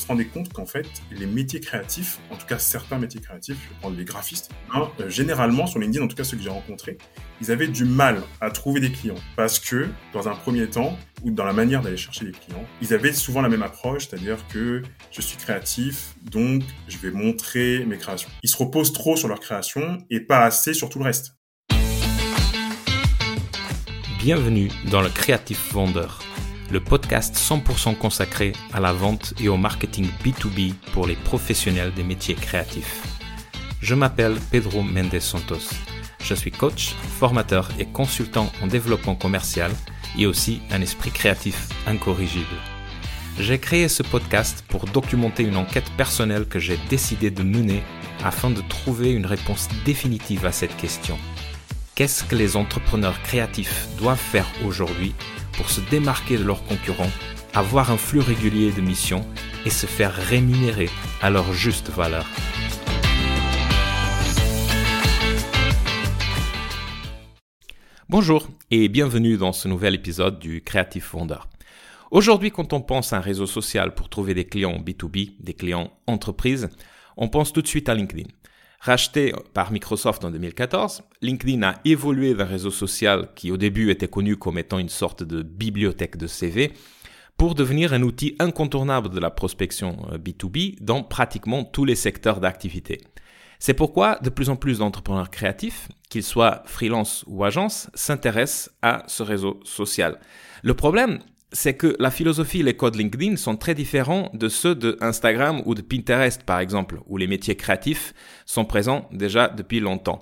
se rendait compte qu'en fait, les métiers créatifs, en tout cas certains métiers créatifs, je vais prendre les graphistes, hein, euh, généralement sur LinkedIn, en tout cas ceux que j'ai rencontrés, ils avaient du mal à trouver des clients parce que dans un premier temps, ou dans la manière d'aller chercher des clients, ils avaient souvent la même approche, c'est-à-dire que je suis créatif, donc je vais montrer mes créations. Ils se reposent trop sur leur création et pas assez sur tout le reste. Bienvenue dans le Creative Vendeur le podcast 100% consacré à la vente et au marketing B2B pour les professionnels des métiers créatifs. Je m'appelle Pedro Mendes Santos. Je suis coach, formateur et consultant en développement commercial et aussi un esprit créatif incorrigible. J'ai créé ce podcast pour documenter une enquête personnelle que j'ai décidé de mener afin de trouver une réponse définitive à cette question. Qu'est-ce que les entrepreneurs créatifs doivent faire aujourd'hui pour se démarquer de leurs concurrents, avoir un flux régulier de missions et se faire rémunérer à leur juste valeur. Bonjour et bienvenue dans ce nouvel épisode du Creative Founder. Aujourd'hui, quand on pense à un réseau social pour trouver des clients B2B, des clients entreprises, on pense tout de suite à LinkedIn. Racheté par Microsoft en 2014, LinkedIn a évolué d'un réseau social qui au début était connu comme étant une sorte de bibliothèque de CV pour devenir un outil incontournable de la prospection B2B euh, dans pratiquement tous les secteurs d'activité. C'est pourquoi de plus en plus d'entrepreneurs créatifs, qu'ils soient freelance ou agence, s'intéressent à ce réseau social. Le problème, c'est que la philosophie et les codes LinkedIn sont très différents de ceux de Instagram ou de Pinterest, par exemple, où les métiers créatifs sont présents déjà depuis longtemps.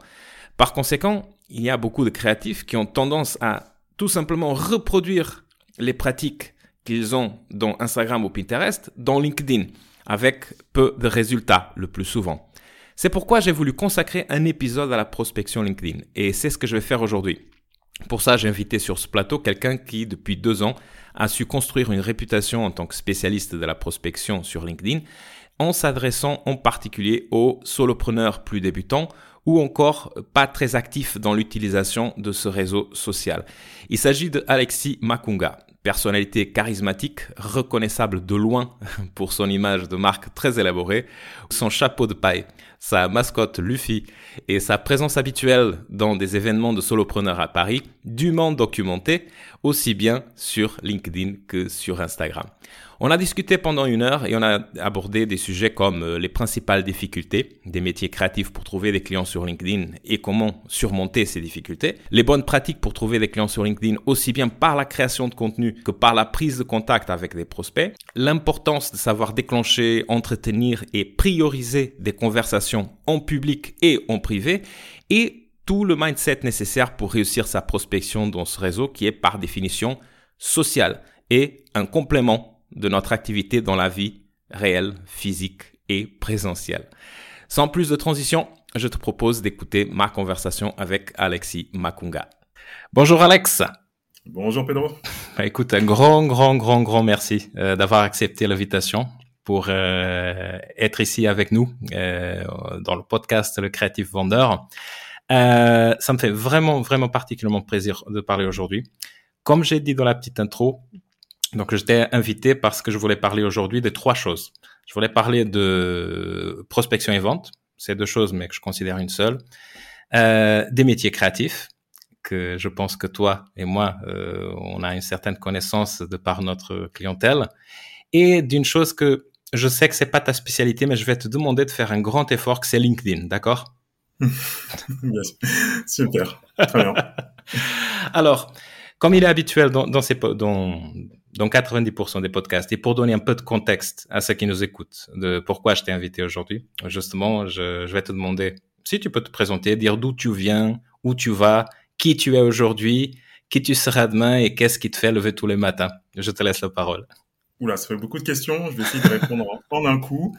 Par conséquent, il y a beaucoup de créatifs qui ont tendance à tout simplement reproduire les pratiques qu'ils ont dans Instagram ou Pinterest dans LinkedIn, avec peu de résultats le plus souvent. C'est pourquoi j'ai voulu consacrer un épisode à la prospection LinkedIn, et c'est ce que je vais faire aujourd'hui. Pour ça, j'ai invité sur ce plateau quelqu'un qui, depuis deux ans, a su construire une réputation en tant que spécialiste de la prospection sur LinkedIn en s'adressant en particulier aux solopreneurs plus débutants ou encore pas très actifs dans l'utilisation de ce réseau social. Il s'agit de Alexis Makunga, personnalité charismatique, reconnaissable de loin pour son image de marque très élaborée, son chapeau de paille, sa mascotte Luffy et sa présence habituelle dans des événements de solopreneurs à Paris, dûment documenté, aussi bien sur LinkedIn que sur Instagram. On a discuté pendant une heure et on a abordé des sujets comme euh, les principales difficultés des métiers créatifs pour trouver des clients sur LinkedIn et comment surmonter ces difficultés, les bonnes pratiques pour trouver des clients sur LinkedIn aussi bien par la création de contenu que par la prise de contact avec des prospects, l'importance de savoir déclencher, entretenir et prioriser des conversations en public et en privé et tout le mindset nécessaire pour réussir sa prospection dans ce réseau qui est par définition social et un complément de notre activité dans la vie réelle, physique et présentielle. Sans plus de transition, je te propose d'écouter ma conversation avec Alexis Makunga. Bonjour Alex. Bonjour Pedro. Bah, écoute, un grand, grand, grand, grand merci euh, d'avoir accepté l'invitation pour euh, être ici avec nous euh, dans le podcast Le Créatif Vendeur. ça me fait vraiment, vraiment particulièrement plaisir de parler aujourd'hui. Comme j'ai dit dans la petite intro, donc, j'étais invité parce que je voulais parler aujourd'hui de trois choses. Je voulais parler de prospection et vente, c'est deux choses, mais que je considère une seule. Euh, des métiers créatifs, que je pense que toi et moi, euh, on a une certaine connaissance de par notre clientèle. Et d'une chose que je sais que c'est pas ta spécialité, mais je vais te demander de faire un grand effort, que c'est LinkedIn, d'accord Super, très bien. Alors, comme il est habituel dans, dans, ces, dans, dans 90% des podcasts. Et pour donner un peu de contexte à ceux qui nous écoutent de pourquoi je t'ai invité aujourd'hui, justement, je, je, vais te demander si tu peux te présenter, dire d'où tu viens, où tu vas, qui tu es aujourd'hui, qui tu seras demain et qu'est-ce qui te fait lever tous les matins. Je te laisse la parole. Oula, ça fait beaucoup de questions. Je vais essayer de répondre en un coup.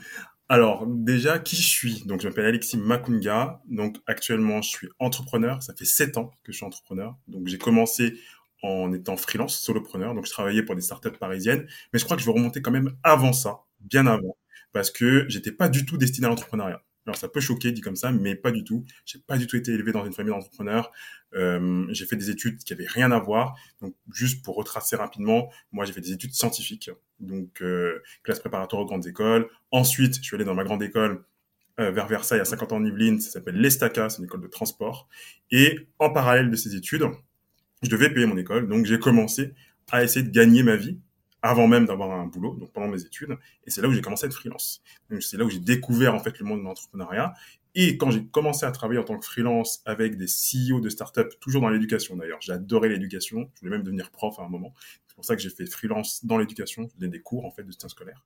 Alors, déjà, qui je suis? Donc, je m'appelle Alexis Makunga. Donc, actuellement, je suis entrepreneur. Ça fait sept ans que je suis entrepreneur. Donc, j'ai commencé en étant freelance, solopreneur. Donc, je travaillais pour des startups parisiennes. Mais je crois que je vais remonter quand même avant ça, bien avant, parce que j'étais pas du tout destiné à l'entrepreneuriat. Alors ça peut choquer dit comme ça, mais pas du tout. J'ai pas du tout été élevé dans une famille d'entrepreneurs. Euh, j'ai fait des études qui avaient rien à voir. Donc juste pour retracer rapidement, moi j'ai fait des études scientifiques, donc euh, classe préparatoire aux grandes écoles. Ensuite, je suis allé dans ma grande école euh, vers Versailles à 50 ans en Yvelines, ça s'appelle l'Estaca, c'est une école de transport. Et en parallèle de ces études, je devais payer mon école, donc j'ai commencé à essayer de gagner ma vie avant même d'avoir un boulot, donc pendant mes études. Et c'est là où j'ai commencé à être freelance. C'est là où j'ai découvert en fait le monde de l'entrepreneuriat. Et quand j'ai commencé à travailler en tant que freelance avec des CEO de start-up, toujours dans l'éducation d'ailleurs, j'ai adoré l'éducation. Je voulais même devenir prof à un moment. C'est pour ça que j'ai fait freelance dans l'éducation. Je donnais des cours en fait de soutien scolaire.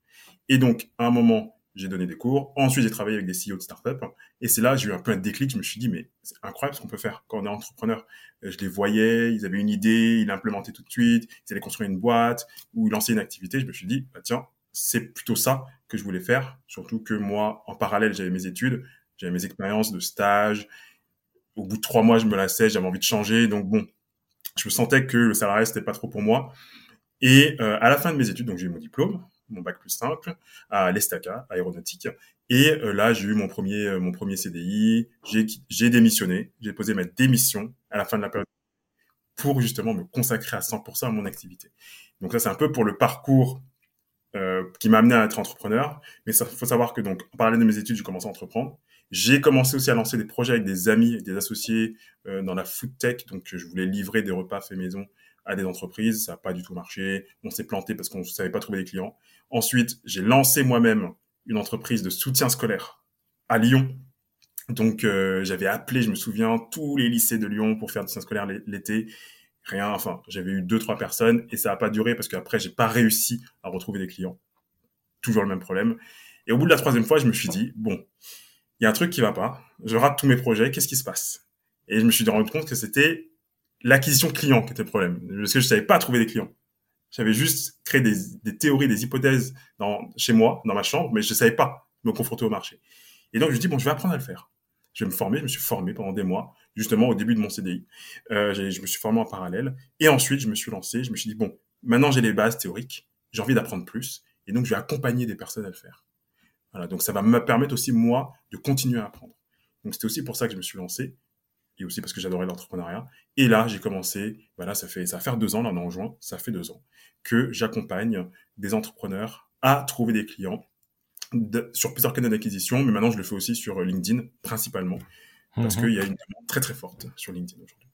Et donc à un moment, j'ai donné des cours. Ensuite, j'ai travaillé avec des CEO de start-up. Et c'est là, j'ai eu un peu un déclic. Je me suis dit, mais c'est incroyable ce qu'on peut faire quand on est entrepreneur. Euh, je les voyais, ils avaient une idée, ils l'implémentaient tout de suite, ils allaient construire une boîte ou lancer une activité. Je me suis dit, bah, tiens, c'est plutôt ça que je voulais faire. Surtout que moi, en parallèle, j'avais mes études, j'avais mes expériences de stage. Au bout de trois mois, je me lassais, j'avais envie de changer. Donc bon, je me sentais que le salarié, c'était pas trop pour moi. Et euh, à la fin de mes études, donc j'ai eu mon diplôme, mon bac plus simple à l'Estaca aéronautique. Et euh, là, j'ai eu mon premier euh, mon premier CDI. J'ai démissionné. J'ai posé ma démission à la fin de la période pour justement me consacrer à 100% à mon activité. Donc ça, c'est un peu pour le parcours euh, qui m'a amené à être entrepreneur. Mais il faut savoir que donc en parallèle de mes études, j'ai commencé à entreprendre. J'ai commencé aussi à lancer des projets avec des amis, des associés dans la food tech. Donc je voulais livrer des repas faits maison à des entreprises. Ça n'a pas du tout marché. On s'est planté parce qu'on ne savait pas trouver des clients. Ensuite, j'ai lancé moi-même une entreprise de soutien scolaire à Lyon. Donc, euh, j'avais appelé, je me souviens, tous les lycées de Lyon pour faire du soutien scolaire l'été. Rien, enfin, j'avais eu deux, trois personnes et ça n'a pas duré parce qu'après, j'ai pas réussi à retrouver des clients. Toujours le même problème. Et au bout de la troisième fois, je me suis dit, bon, il y a un truc qui va pas. Je rate tous mes projets. Qu'est-ce qui se passe? Et je me suis rendu compte que c'était l'acquisition client qui était le problème. Parce que je savais pas trouver des clients. J'avais juste créé des, théories, des hypothèses dans, chez moi, dans ma chambre, mais je savais pas me confronter au marché. Et donc, je me dis, bon, je vais apprendre à le faire. Je vais me former. Je me suis formé pendant des mois, justement au début de mon CDI. Euh, je me suis formé en parallèle. Et ensuite, je me suis lancé. Je me suis dit, bon, maintenant j'ai les bases théoriques. J'ai envie d'apprendre plus. Et donc, je vais accompagner des personnes à le faire. Voilà. Donc, ça va me permettre aussi, moi, de continuer à apprendre. Donc, c'était aussi pour ça que je me suis lancé et aussi parce que j'adorais l'entrepreneuriat. Et là, j'ai commencé, voilà, ça fait, ça va faire deux ans, là, en juin, ça fait deux ans, que j'accompagne des entrepreneurs à trouver des clients de, sur plusieurs canaux d'acquisition, mais maintenant, je le fais aussi sur LinkedIn, principalement, parce mhm. qu'il y a une demande très, très forte sur LinkedIn aujourd'hui.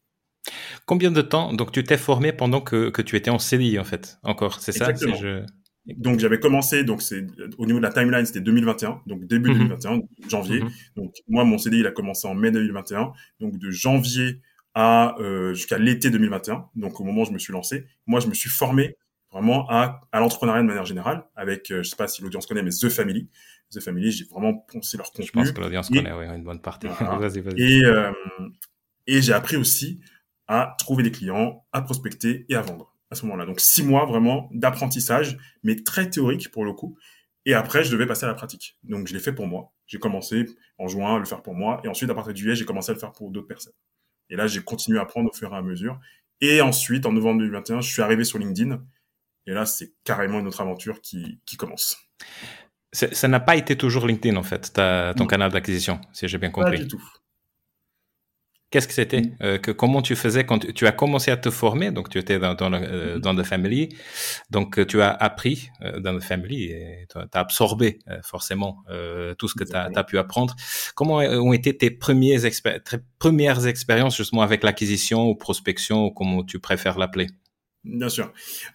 Combien de temps, donc tu t'es formé pendant que, que tu étais en CDI, en fait, encore, c'est ça si je... Donc j'avais commencé, donc c'est au niveau de la timeline, c'était 2021, donc début 2021, mhm. janvier. Mhm. Donc moi, mon CDI, il a commencé en mai 2021, donc de janvier à euh, jusqu'à l'été 2021. Donc au moment où je me suis lancé, moi je me suis formé vraiment à, à l'entrepreneuriat de manière générale, avec euh, je sais pas si l'audience connaît, mais The Family. The Family, j'ai vraiment poncé leur contenu. Je pense que l'audience connaît, oui, une bonne partie. vas-y, vas-y. Et euh, et j'ai appris aussi à trouver des clients, à prospecter et à vendre à ce moment-là. Donc six mois vraiment d'apprentissage, mais très théorique pour le coup. Et après, je devais passer à la pratique. Donc je l'ai fait pour moi. J'ai commencé en juin à le faire pour moi. Et ensuite, à partir de juillet, j'ai commencé à le faire pour d'autres personnes. Et là, j'ai continué à apprendre au fur et à mesure. Et ensuite, en novembre 2021, je suis arrivé sur LinkedIn. Et là, c'est carrément une autre aventure qui, qui commence. Ça n'a pas été toujours LinkedIn, en fait, ton canal d'acquisition, si j'ai bien compris. Pas du tout. Qu'est-ce que c'était? Mm. euh, que Comment tu faisais quand tu, as commencé à te former? Donc, tu étais dans, dans, euh, mm-hmm. dans The Family. Donc, euh, tu as appris euh, dans The Family et tu as absorbé forcément tout ce que tu as, pu apprendre. Comment ont été tes, premiers tes premières expériences justement avec l'acquisition ou prospection ou comment tu préfères l'appeler? Bien sûr.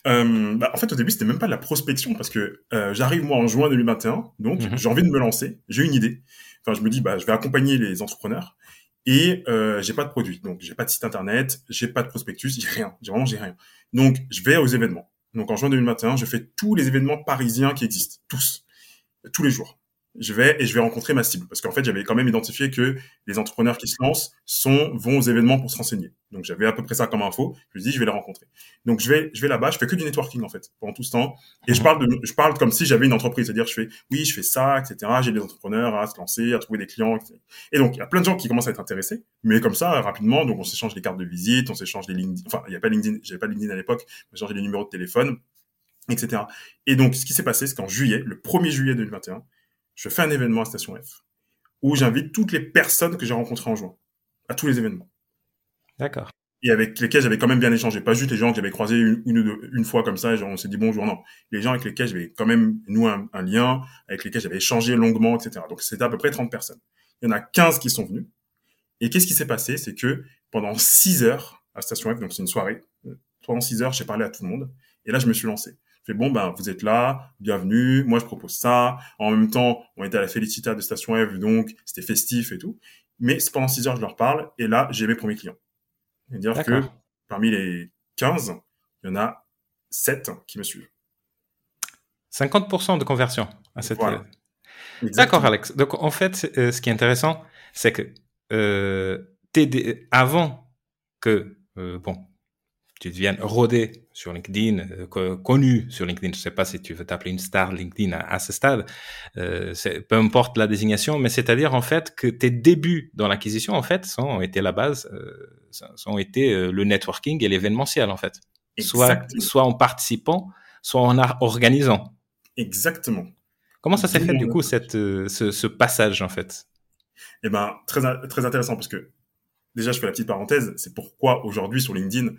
Euh, bah, en fait, au début, c'était même pas de la prospection parce que j'arrive moi en juin 2021, donc mm-hmm. j'ai envie de me lancer, j'ai une idée. Enfin, je me dis, bah, je vais accompagner les entrepreneurs et euh, j'ai pas de produit, donc j'ai pas de site internet, j'ai pas de prospectus, j'ai rien, j'ai vraiment j'ai rien. Donc je vais aux événements. Donc en juin 2021, je fais tous les événements parisiens qui existent, tous, tous les jours je vais et je vais rencontrer ma cible. Parce qu'en fait j'avais quand même identifié que les entrepreneurs qui se lancent sont vont aux événements pour se renseigner. Donc j'avais à peu près ça comme info. Je me dis je vais les rencontrer. Donc je vais je vais là-bas je fais que du networking en fait pendant tout ce temps. Et je mhm. parle de je parle comme si j'avais une entreprise. C'est-à-dire je fais oui je fais ça etc j'ai des entrepreneurs à se lancer à trouver des clients etc. et donc il y a plein de gens qui commencent à être intéressés. Mais comme ça rapidement donc on s'échange les cartes de visite on s'échange les LinkedIn enfin il y a pas LinkedIn j'avais pas LinkedIn à l'époque mais j'échangeais les numéros de téléphone etc et donc ce qui s'est passé c'est qu'en juillet le 1er juillet 2021 je fais un événement à Station F où j'invite toutes les personnes que j'ai rencontrées en juin à tous les événements. D'accord. Et avec lesquels j'avais quand même bien échangé. Pas juste les gens que j'avais croisés une, une, une, fois comme ça, et genre on s'est dit bonjour. Non. Les gens avec lesquels j'avais quand même noué un, un, lien, avec lesquels j'avais échangé longuement, etc. Donc c'était à peu près 30 personnes. Il y en a 15 qui sont venus. Et qu'est-ce qui s'est passé? C'est que pendant 6 heures à Station F, donc c'est une soirée, pendant 6 heures, j'ai parlé à tout le monde. Et là, je me suis lancé. Je fais bon, ben, vous êtes là, bienvenue. Moi, je propose ça. En même temps, on était à la Félicita de Station F, donc c'était festif et tout. Mais pendant 6 heures, je leur parle. Et là, j'ai mes premiers clients. C'est-à-dire que parmi les 15, il y en a 7 qui me suivent. 50% de conversion à cette. Voilà. D'accord, Alex. Donc, en fait, euh, ce qui est intéressant, c'est que euh, avant que, euh, bon, tu deviennes rodé sur LinkedIn, euh, connu sur LinkedIn, je ne sais pas si tu veux t'appeler une star LinkedIn à, ce stade, euh, peu importe la désignation, mais c'est-à-dire en fait que tes débuts dans l'acquisition, en fait, sont, ont été la base, euh, ont été euh, le networking et l'événementiel, en fait. Soit, soit en participant, soit en organisant. Exactement. Comment ça s'est fait, du coup, cette, ce, ce passage, en fait? Eh ben, très, très intéressant, parce que déjà, je fais la petite parenthèse, c'est pourquoi aujourd'hui sur LinkedIn,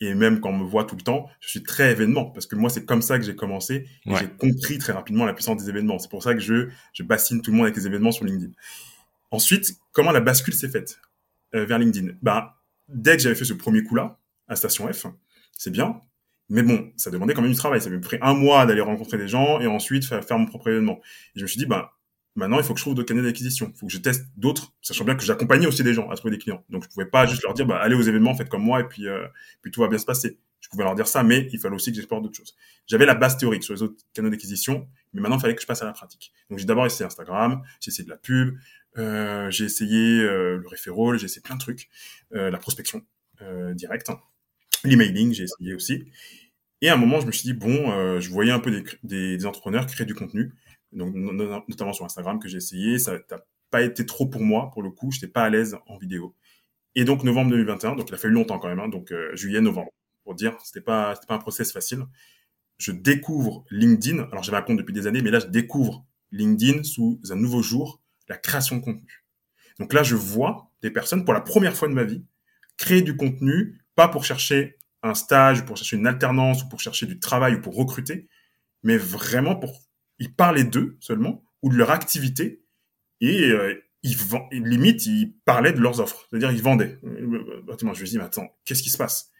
et même quand on me voit tout le temps, je suis très événement parce que moi c'est comme ça que j'ai commencé et j'ai compris très rapidement la puissance des événements. C'est pour ça que je je bassine tout le monde avec les événements sur LinkedIn. Ensuite, comment la bascule s'est faite euh, vers LinkedIn? Ben dès que j'avais fait ce premier coup là à Station F, c'est bien, mais bon, ça demandait quand même du travail. Ça m'a pris un mois d'aller rencontrer des gens et ensuite faire, faire mon propre événement. Et je me suis dit ben Maintenant, il faut que je trouve d'autres canaux d'acquisition. Il faut que je teste d'autres, sachant bien que j'accompagnais aussi des gens à trouver des clients. Donc, je pouvais pas juste leur dire, bah, allez aux événements, faites comme moi, et puis, euh, puis tout va bien se passer. Je pouvais leur dire ça, mais il fallait aussi que j'explore d'autres choses. J'avais la base théorique sur les autres canaux d'acquisition, mais maintenant, il fallait que je passe à la pratique. Donc, j'ai d'abord essayé Instagram, j'ai essayé de la pub, euh, j'ai essayé euh, le referral, j'ai essayé plein de trucs, euh, la prospection euh, directe, hein. l'emailing, j'ai essayé aussi. Et à un moment, je me suis dit, bon, euh, je voyais un peu des, des, des entrepreneurs créer du contenu donc notamment sur Instagram que j'ai essayé. Ça n'a pas été trop pour moi, pour le coup. Je n'étais pas à l'aise en vidéo. Et donc novembre 2021, donc il a fallu longtemps quand même, hein, donc euh, juillet, novembre, pour dire, c'était pas, c'était pas un process facile. Je découvre LinkedIn. Alors j'avais un compte depuis des années, mais là je découvre LinkedIn sous un nouveau jour, la création de contenu. Donc là je vois des personnes pour la première fois de ma vie créer du contenu, pas pour chercher un stage, pour chercher une alternance ou pour chercher du travail ou pour recruter, mais vraiment pour ils parlaient d'eux seulement ou de leur activité et euh, ils limite ils parlaient de leurs offres, c'est-à-dire ils vendaient. Euh, je me dis mais attends, qu'est-ce qui se passe?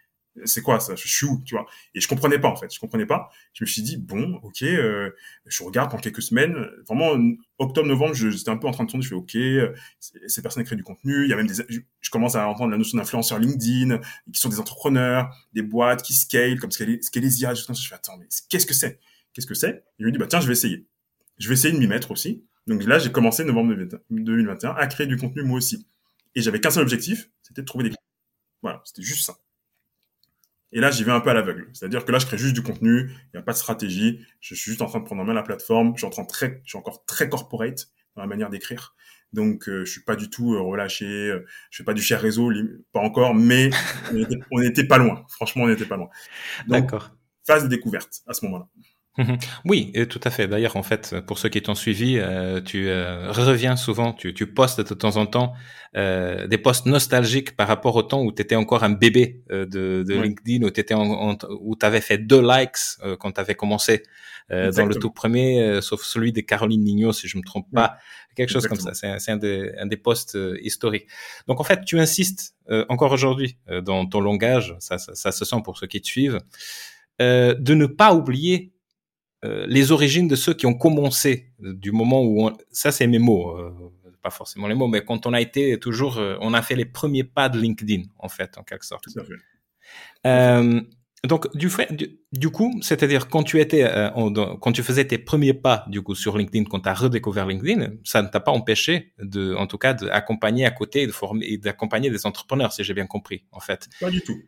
C'est quoi ça? Je suis où? Tu vois? Et je comprenais pas en fait, je comprenais pas. Je me suis dit bon, ok, euh, je regarde pendant quelques semaines. Vraiment octobre novembre, j'étais un peu en train de tourner. Je fais ok, ces personnes créent du contenu. Il y a même des, je commence à entendre la notion d'influenceur LinkedIn, qui sont des entrepreneurs, des boîtes qui scale comme Scalezia. Je fais attends, mais qu'est-ce que c'est? Qu'est-ce que c'est? Je lui dis, bah tiens, je vais essayer. Je vais essayer de m'y mettre aussi. Donc là, j'ai commencé novembre 2021 à créer du contenu moi aussi. Et j'avais qu'un seul objectif, c'était de trouver des clients. Voilà, c'était juste ça. Et là, j'y vais un peu à l'aveugle. C'est-à-dire que là, je crée juste du contenu, il n'y a pas de stratégie, je suis juste en train de prendre en main la plateforme, je suis, en train de très, je suis encore très corporate dans la manière d'écrire. Donc, euh, je suis pas du tout euh, relâché, euh, je fais pas du cher réseau, pas encore, mais on n'était pas loin. Franchement, on n'était pas loin. D'accord. Phase de découverte à ce moment-là. Oui, tout à fait. D'ailleurs, en fait, pour ceux qui t'ont suivi, euh, tu euh, reviens souvent, tu, tu, postes de temps en temps euh, des posts nostalgiques par rapport au temps où tu étais encore un bébé euh, de, de LinkedIn, où tu où avais fait deux likes euh, quand tu avais commencé dans le tout premier, sauf celui de Caroline Mignot, si je me trompe pas, quelque chose comme ça. C'est un, des, un des posts historiques. Donc, en fait, tu insistes encore aujourd'hui dans ton langage, ça, ça, ça, se sent pour ceux qui te suivent, de ne pas oublier euh, les origines de ceux qui ont commencé du moment où on, ça c'est mes mots, euh, pas forcément les mots, mais quand on a été toujours, euh, on a fait les premiers pas de LinkedIn en fait, en quelque sorte. Tout à fait. donc du, fait, du, coup, c'est-à-dire quand tu étais, quand tu faisais tes premiers pas du coup sur LinkedIn, quand tu as redécouvert LinkedIn, ça ne t'a pas empêché de, en tout cas, d'accompagner à côté, de former et d'accompagner des entrepreneurs, si j'ai bien compris, en fait. Pas du tout.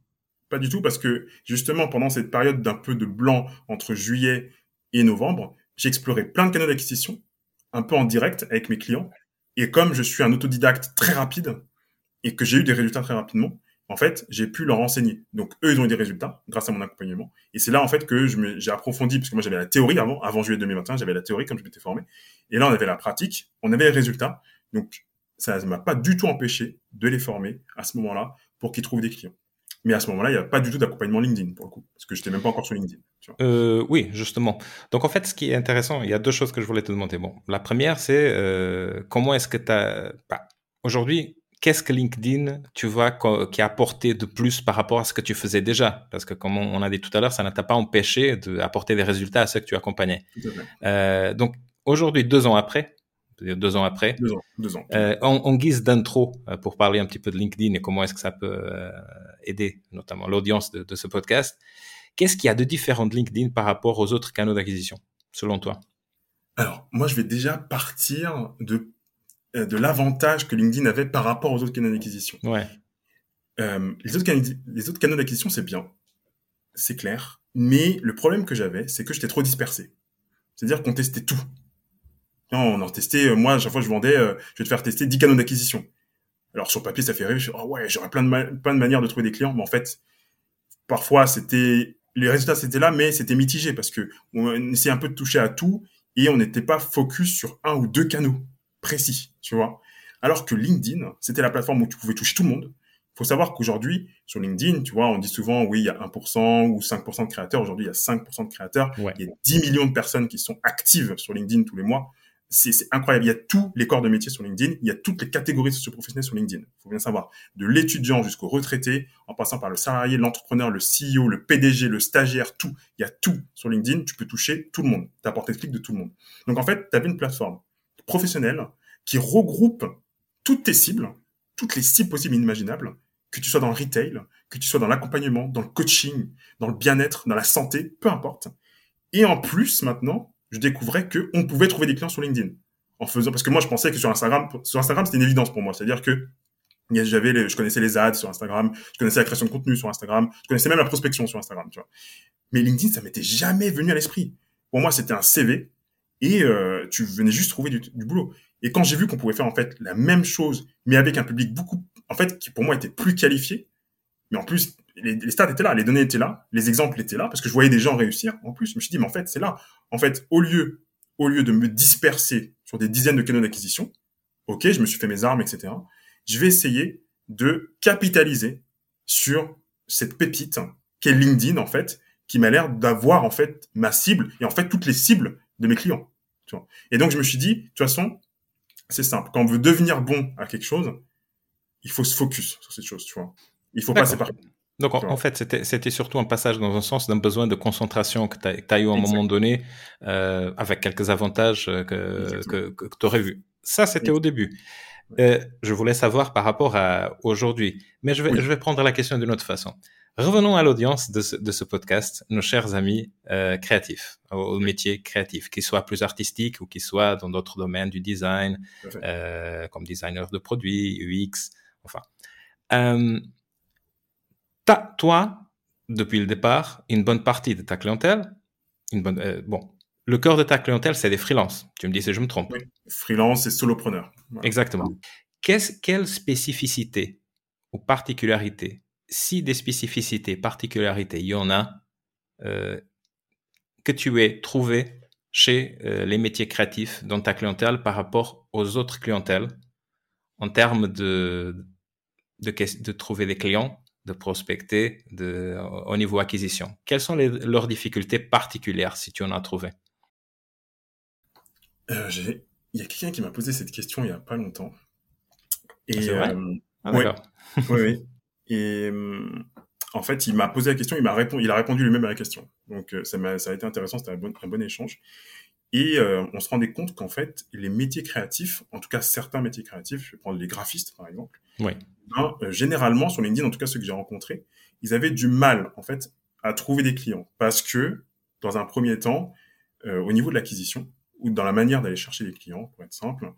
Pas du tout, parce que justement, pendant cette période d'un peu de blanc entre juillet et novembre, j'ai exploré plein de canaux d'acquisition, un peu en direct avec mes clients. Et comme je suis un autodidacte très rapide et que j'ai eu des résultats très rapidement, en fait, j'ai pu leur enseigner. Donc, eux, ils ont eu des résultats grâce à mon accompagnement. Et c'est là, en fait, que j'ai approfondi, parce que moi, j'avais la théorie avant, avant juillet 2021, j'avais la théorie comme je m'étais formé. Et là, on avait la pratique, on avait les résultats. Donc, ça ne m'a pas du tout empêché de les former à ce moment-là pour qu'ils trouvent des clients. Mais à ce moment-là, il n'y a pas du tout d'accompagnement LinkedIn, pour le coup, parce que je n'étais même pas encore sur LinkedIn. Euh, oui, justement. Donc, en fait, ce qui est intéressant, il y a deux choses que je voulais te demander. Bon, la première, c'est euh, comment est-ce que tu as... Bah, aujourd'hui, qu'est-ce que LinkedIn, tu vois, qui a apporté de plus par rapport à ce que tu faisais déjà? Parce que, comme on a dit tout à l'heure, ça ne t'a pas empêché d'apporter des résultats à ceux que tu accompagnais. Euh, donc, aujourd'hui, deux ans après, deux ans après. Deux ans. Euh, en, guise d'intro, pour parler un petit peu de LinkedIn et comment est-ce que ça peut euh, aider notamment l'audience de, ce podcast, qu'est-ce qu'il y a de différent de LinkedIn par rapport aux autres canaux d'acquisition, selon toi? Alors, moi, je vais déjà partir de, de l'avantage que LinkedIn avait par rapport aux autres canaux d'acquisition. Ouais. les, autres les autres canaux d'acquisition, c'est bien, c'est clair, mais le problème que j'avais, c'est que j'étais trop dispersé. C'est-à-dire qu'on testait tout on a testé, euh, moi, à chaque fois, je vendais, euh, je vais te faire tester 10 canaux d'acquisition. Alors, sur papier, ça fait rêver. Je oh ouais, j'aurais plein de, plein de manières de trouver des clients. Mais en fait, parfois, c'était, les résultats, c'était là, mais c'était mitigé parce que on essayait un peu de toucher à tout et on n'était pas focus sur un ou deux canaux précis, tu vois. Alors que LinkedIn, c'était la plateforme où tu pouvais toucher tout le monde. Il faut savoir qu'aujourd'hui, sur LinkedIn, tu vois, on dit souvent, oui, il y a 1% ou 5% de créateurs. Aujourd'hui, il y a 5% de créateurs. Il y a 10 millions de personnes qui sont actives sur LinkedIn tous les mois c'est incroyable. Il y a tous les corps de métier sur LinkedIn. Il y a toutes les catégories socio-professionnelles sur LinkedIn. Il faut bien savoir. De l'étudiant jusqu'au retraité, en passant par le salarié, l'entrepreneur, le CEO, le PDG, le stagiaire, tout. Il y a tout sur LinkedIn. Tu peux toucher tout le monde. Tu as porté de clic de tout le monde. Donc, en fait, tu as une plateforme professionnelle qui regroupe toutes tes cibles, toutes les cibles possibles et inimaginables, que tu sois dans le retail, que tu sois dans l'accompagnement, dans le coaching, dans le bien-être, dans la santé, peu importe. Et en plus, maintenant, je découvrais que on pouvait trouver des clients sur LinkedIn. En faisant parce que moi je pensais que sur Instagram sur Instagram c'était une évidence pour moi. C'est-à-dire que je connaissais les ads sur Instagram je connaissais la création de contenu sur Instagram je connaissais même la prospection sur Instagram tu mais LinkedIn ça m'était jamais venu à l'esprit. Pour moi c'était un CV et euh, tu venais juste trouver du, du boulot. Et quand j'ai vu qu'on pouvait faire en fait la même chose mais avec un public beaucoup en fait qui pour moi était plus qualifié mais en plus les, stats étaient là, les données étaient là, les exemples étaient là, parce que je voyais des gens réussir. En plus, je me suis dit, mais en fait, c'est là. En fait, au lieu, au lieu de me disperser sur des dizaines de canaux d'acquisition, ok, je me suis fait mes armes, etc. Je vais essayer de capitaliser sur cette pépite qu'est LinkedIn, en fait, qui m'a l'air d'avoir, en fait, ma cible et en fait, toutes les cibles de mes clients. Tu vois. Et donc, je me suis dit, de toute façon, c'est simple. Quand on veut devenir bon à quelque chose, il faut se focus sur cette chose, tu vois. Il faut passer par donc, en, fait, c'était surtout un passage dans un sens d'un besoin de concentration que tu as, eu à un moment donné, euh, avec quelques avantages euh, que, que, que, tu aurais vu. Ça, c'était au début. Euh, je voulais savoir par rapport à aujourd'hui, mais je vais, je vais prendre la question d'une autre façon. Revenons à l'audience de ce, de ce podcast, nos chers amis euh, créatifs, au, métier créatif, qu'ils soient plus artistiques ou qu'ils soient dans d'autres domaines du design, euh, comme designer de produits, UX, enfin. Euh, toi, depuis le départ, une bonne partie de ta clientèle, une bonne, euh, bon, le cœur de ta clientèle, c'est des freelances. Tu me dis si je me trompe. Oui, freelance et solopreneur. Exactement. Qu'est-ce, quelle spécificité ou particularité, si des spécificités, particularités, il y en a, euh, que tu aies trouvé chez euh, les métiers créatifs dans ta clientèle par rapport aux autres clientèles en termes de, de, de trouver des clients de prospecter de, au niveau acquisition Quelles sont leurs difficultés particulières si tu en as trouvé? Euh, Il y a quelqu'un qui m'a posé cette question il n'y a pas longtemps. Et, euh, ah, oui, oui, Et euh, en fait, il m'a posé la question, il, m'a répondu, il a répondu lui-même à la question. Donc ça, a, ça a été intéressant, c'était un bon, un bon échange. Et on se rendait compte qu'en fait, les métiers créatifs, en tout cas certains métiers créatifs, je vais prendre les graphistes par exemple, oui. Ben, euh, généralement sur LinkedIn, en tout cas ceux que j'ai rencontrés, ils avaient du mal en fait à trouver des clients parce que dans un premier temps, euh, au niveau de l'acquisition ou dans la manière d'aller chercher des clients, pour être simple,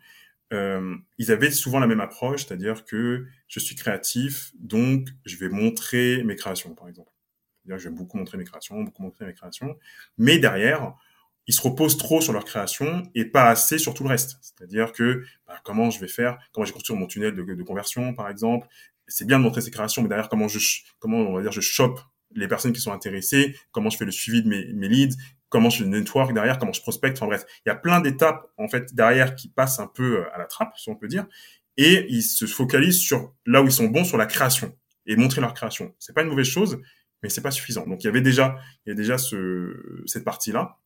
euh, ils avaient souvent la même approche, c'est-à-dire que je suis créatif, donc je vais montrer mes créations, par exemple. C'est-à-dire je vais beaucoup montrer mes créations, beaucoup montrer mes créations, mais derrière, ils se reposent trop sur leur création et pas assez sur tout le reste. C'est-à-dire que bah, comment je vais faire, comment j'ai construit mon tunnel de, conversion, par exemple. C'est bien de montrer ses créations, mais derrière comment je, comment on va dire, je chope les personnes qui sont intéressées, comment je fais le suivi de mes, leads, comment je network derrière, comment je prospecte. Enfin bref, il y a plein d'étapes en fait derrière qui passent un peu euh, à la trappe, si on peut dire. et ils se focalisent sur là où ils sont bons sur la création et montrer leur création. C'est pas une mauvaise chose, mais c'est pas suffisant. Donc il y avait déjà, il y a déjà ce, cette partie-là.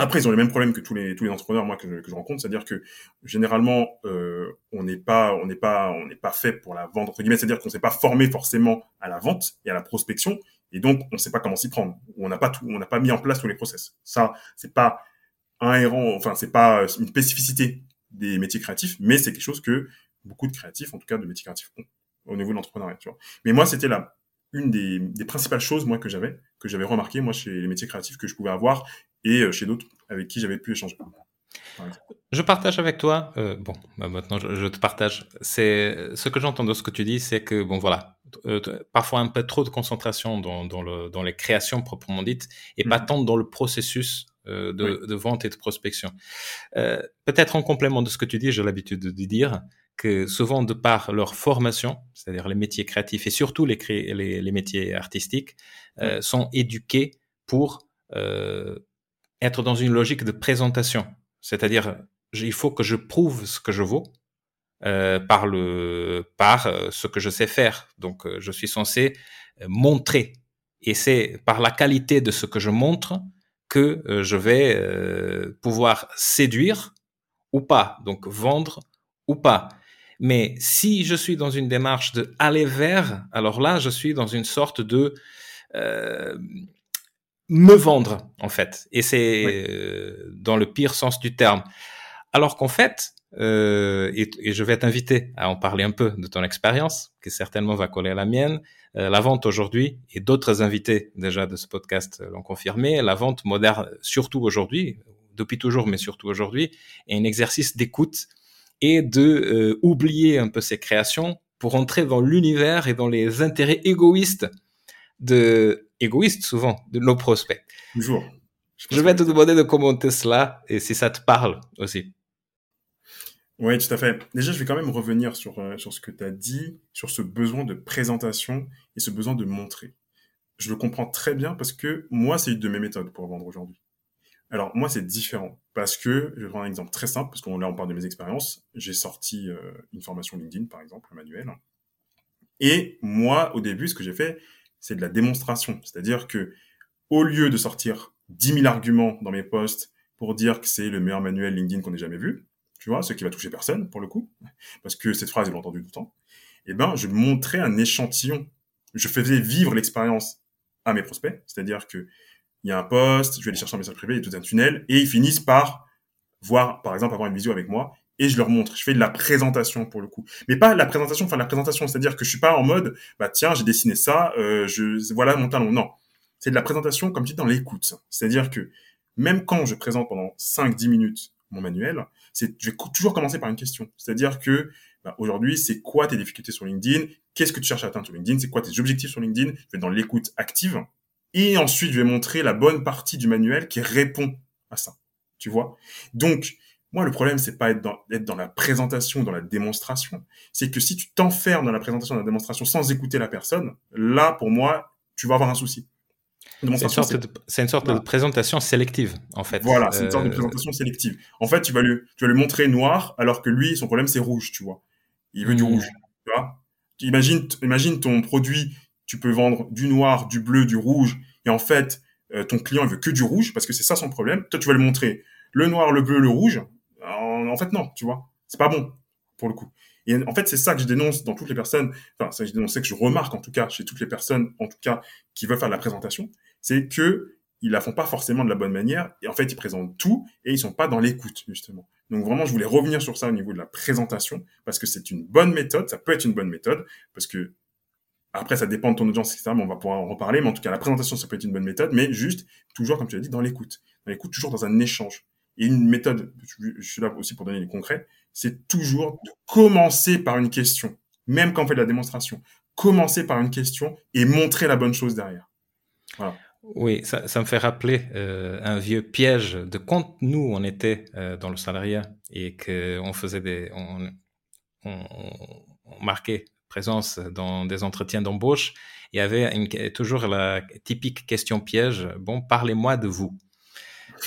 Après, ils ont les mêmes problèmes que tous les tous les entrepreneurs moi que je, que je rencontre, c'est-à-dire que généralement euh, on n'est pas on n'est pas on n'est pas fait pour la vente entre guillemets, c'est-à-dire qu'on s'est pas formé forcément à la vente et à la prospection, et donc on ne sait pas comment s'y prendre. On n'a pas tout, on n'a pas mis en place tous les process. Ça, c'est pas enfin c'est pas une spécificité des métiers créatifs, mais c'est quelque chose que beaucoup de créatifs, en tout cas de métiers créatifs, ont au niveau de l'entrepreneuriat. Mais moi, c'était la une des, des, principales choses moi que j'avais que j'avais remarqué moi chez les métiers créatifs que je pouvais avoir et euh, chez d'autres avec qui j'avais pu échanger. Je partage avec toi. Euh, bon, bah maintenant je, te partage. C'est ce que j'entends de ce que tu dis, c'est que bon voilà, euh, parfois un peu trop de concentration dans, dans, le, dans les créations proprement dites et pas mhm. tant dans le processus euh, de, de, vente et de prospection. Peut-être en complément de ce que tu dis, j'ai l'habitude de dire que souvent de par leur formation, c'est-à-dire les métiers créatifs et surtout les, les, les métiers artistiques, euh, sont éduqués pour euh, être dans une logique de présentation. C'est-à-dire, il faut que je prouve ce que je vaux euh, par le par ce que je sais faire. Donc, je suis censé montrer, et c'est par la qualité de ce que je montre que je vais pouvoir séduire ou pas, donc vendre ou pas. Mais si je suis dans une démarche de aller vers, alors là, je suis dans une sorte de me vendre, en fait. Et c'est euh, dans le pire sens du terme. Alors qu'en fait, euh, et, et, je vais t'inviter à en parler un peu de ton expérience, qui certainement va coller à la mienne. Euh, la vente aujourd'hui, et d'autres invités déjà de ce podcast l'ont confirmé, la vente moderne, surtout aujourd'hui, depuis toujours, mais surtout aujourd'hui, est un exercice d'écoute et de euh, oublier un peu ses créations pour entrer dans l'univers et dans les intérêts égoïstes de égoïstes souvent de nos prospects. Toujours. Je, vais te demander de commenter cela et si ça te parle aussi. Oui, tout à fait. Déjà, je vais quand même revenir sur, euh, sur ce que tu as dit, sur ce besoin de présentation et ce besoin de montrer. Je le comprends très bien parce que moi, c'est une de mes méthodes pour vendre aujourd'hui. Alors moi c'est différent parce que je vais prendre un exemple très simple parce qu'on là on parle de mes expériences. J'ai sorti euh, une formation LinkedIn par exemple, manuel. Et moi au début ce que j'ai fait c'est de la démonstration, c'est-à-dire que au lieu de sortir 10 000 arguments dans mes posts pour dire que c'est le meilleur manuel LinkedIn qu'on ait jamais vu, tu vois, ce qui va toucher personne pour le coup, parce que cette phrase est entendue tout le temps. Eh ben je montrais un échantillon, je faisais vivre l'expérience à mes prospects, c'est-à-dire que il y a un poste, je vais aller chercher un message privé, il y a tout un tunnel, et ils finissent par voir, par exemple, avoir une visio avec moi, et je leur montre. Je fais de la présentation pour le coup, mais pas la présentation, enfin la présentation, c'est-à-dire que je suis pas en mode, bah tiens, j'ai dessiné ça, euh, je voilà mon talon. Non, c'est de la présentation comme tu dis dans l'écoute. C'est-à-dire que même quand je présente pendant 5-10 minutes mon manuel, c'est, je vais toujours commencer par une question. C'est-à-dire que bah, aujourd'hui, c'est quoi tes difficultés sur LinkedIn? Qu'est-ce que tu cherches à atteindre sur LinkedIn? C'est quoi tes objectifs sur LinkedIn? Je vais dans l'écoute active et ensuite, je vais montrer la bonne partie du manuel qui répond à ça. Tu vois? Donc, moi, le problème, c'est pas être dans, être dans la présentation, dans la démonstration. C'est que si tu t'enfermes dans la présentation, dans la démonstration sans écouter la personne, là, pour moi, tu vas avoir un souci. C'est une sorte, de, une sorte de, présentation sélective, en fait. Voilà, c'est une sorte de euh, présentation sélective. En fait, tu vas lui, tu vas lui montrer noir, alors que lui, son problème, c'est rouge, tu vois. Il veut du hmm. rouge, tu vois. Imagine, imagine ton produit tu peux vendre du noir, du bleu, du rouge, et en fait, euh, ton client il veut que du rouge parce que c'est ça son problème. Toi, tu vas lui montrer le noir, le bleu, le rouge. En, fait, non, tu vois, c'est pas bon pour le coup. Et en fait, c'est ça que je dénonce dans toutes les personnes. Enfin, ça que je dénonce, que je remarque en tout cas chez toutes les personnes, en tout cas, qui veulent faire la présentation, c'est que ils la font pas forcément de la bonne manière. Et en fait, ils présentent tout et ils sont pas dans l'écoute justement. Donc vraiment, je voulais revenir sur ça au niveau de la présentation parce que c'est une bonne méthode. Ça peut être une bonne méthode parce que après, ça dépend de ton audience, etc. Mais on va pouvoir en reparler. Mais en tout cas, la présentation, ça peut être une bonne méthode. Mais juste, toujours, comme tu l'as dit, dans l'écoute. Dans l'écoute, toujours dans un échange. Et une méthode, je suis là aussi pour donner les concrets, c'est toujours de commencer par une question. Même quand on fait de la démonstration. Commencer par une question et montrer la bonne chose derrière. Voilà. Oui, ça, ça, me fait rappeler euh, un vieux piège de quand nous, on était euh, dans le salariat et qu'on faisait des... On, on, on marquait présence dans des entretiens d'embauche, il y avait une, toujours la typique question piège. Bon, parlez-moi de vous.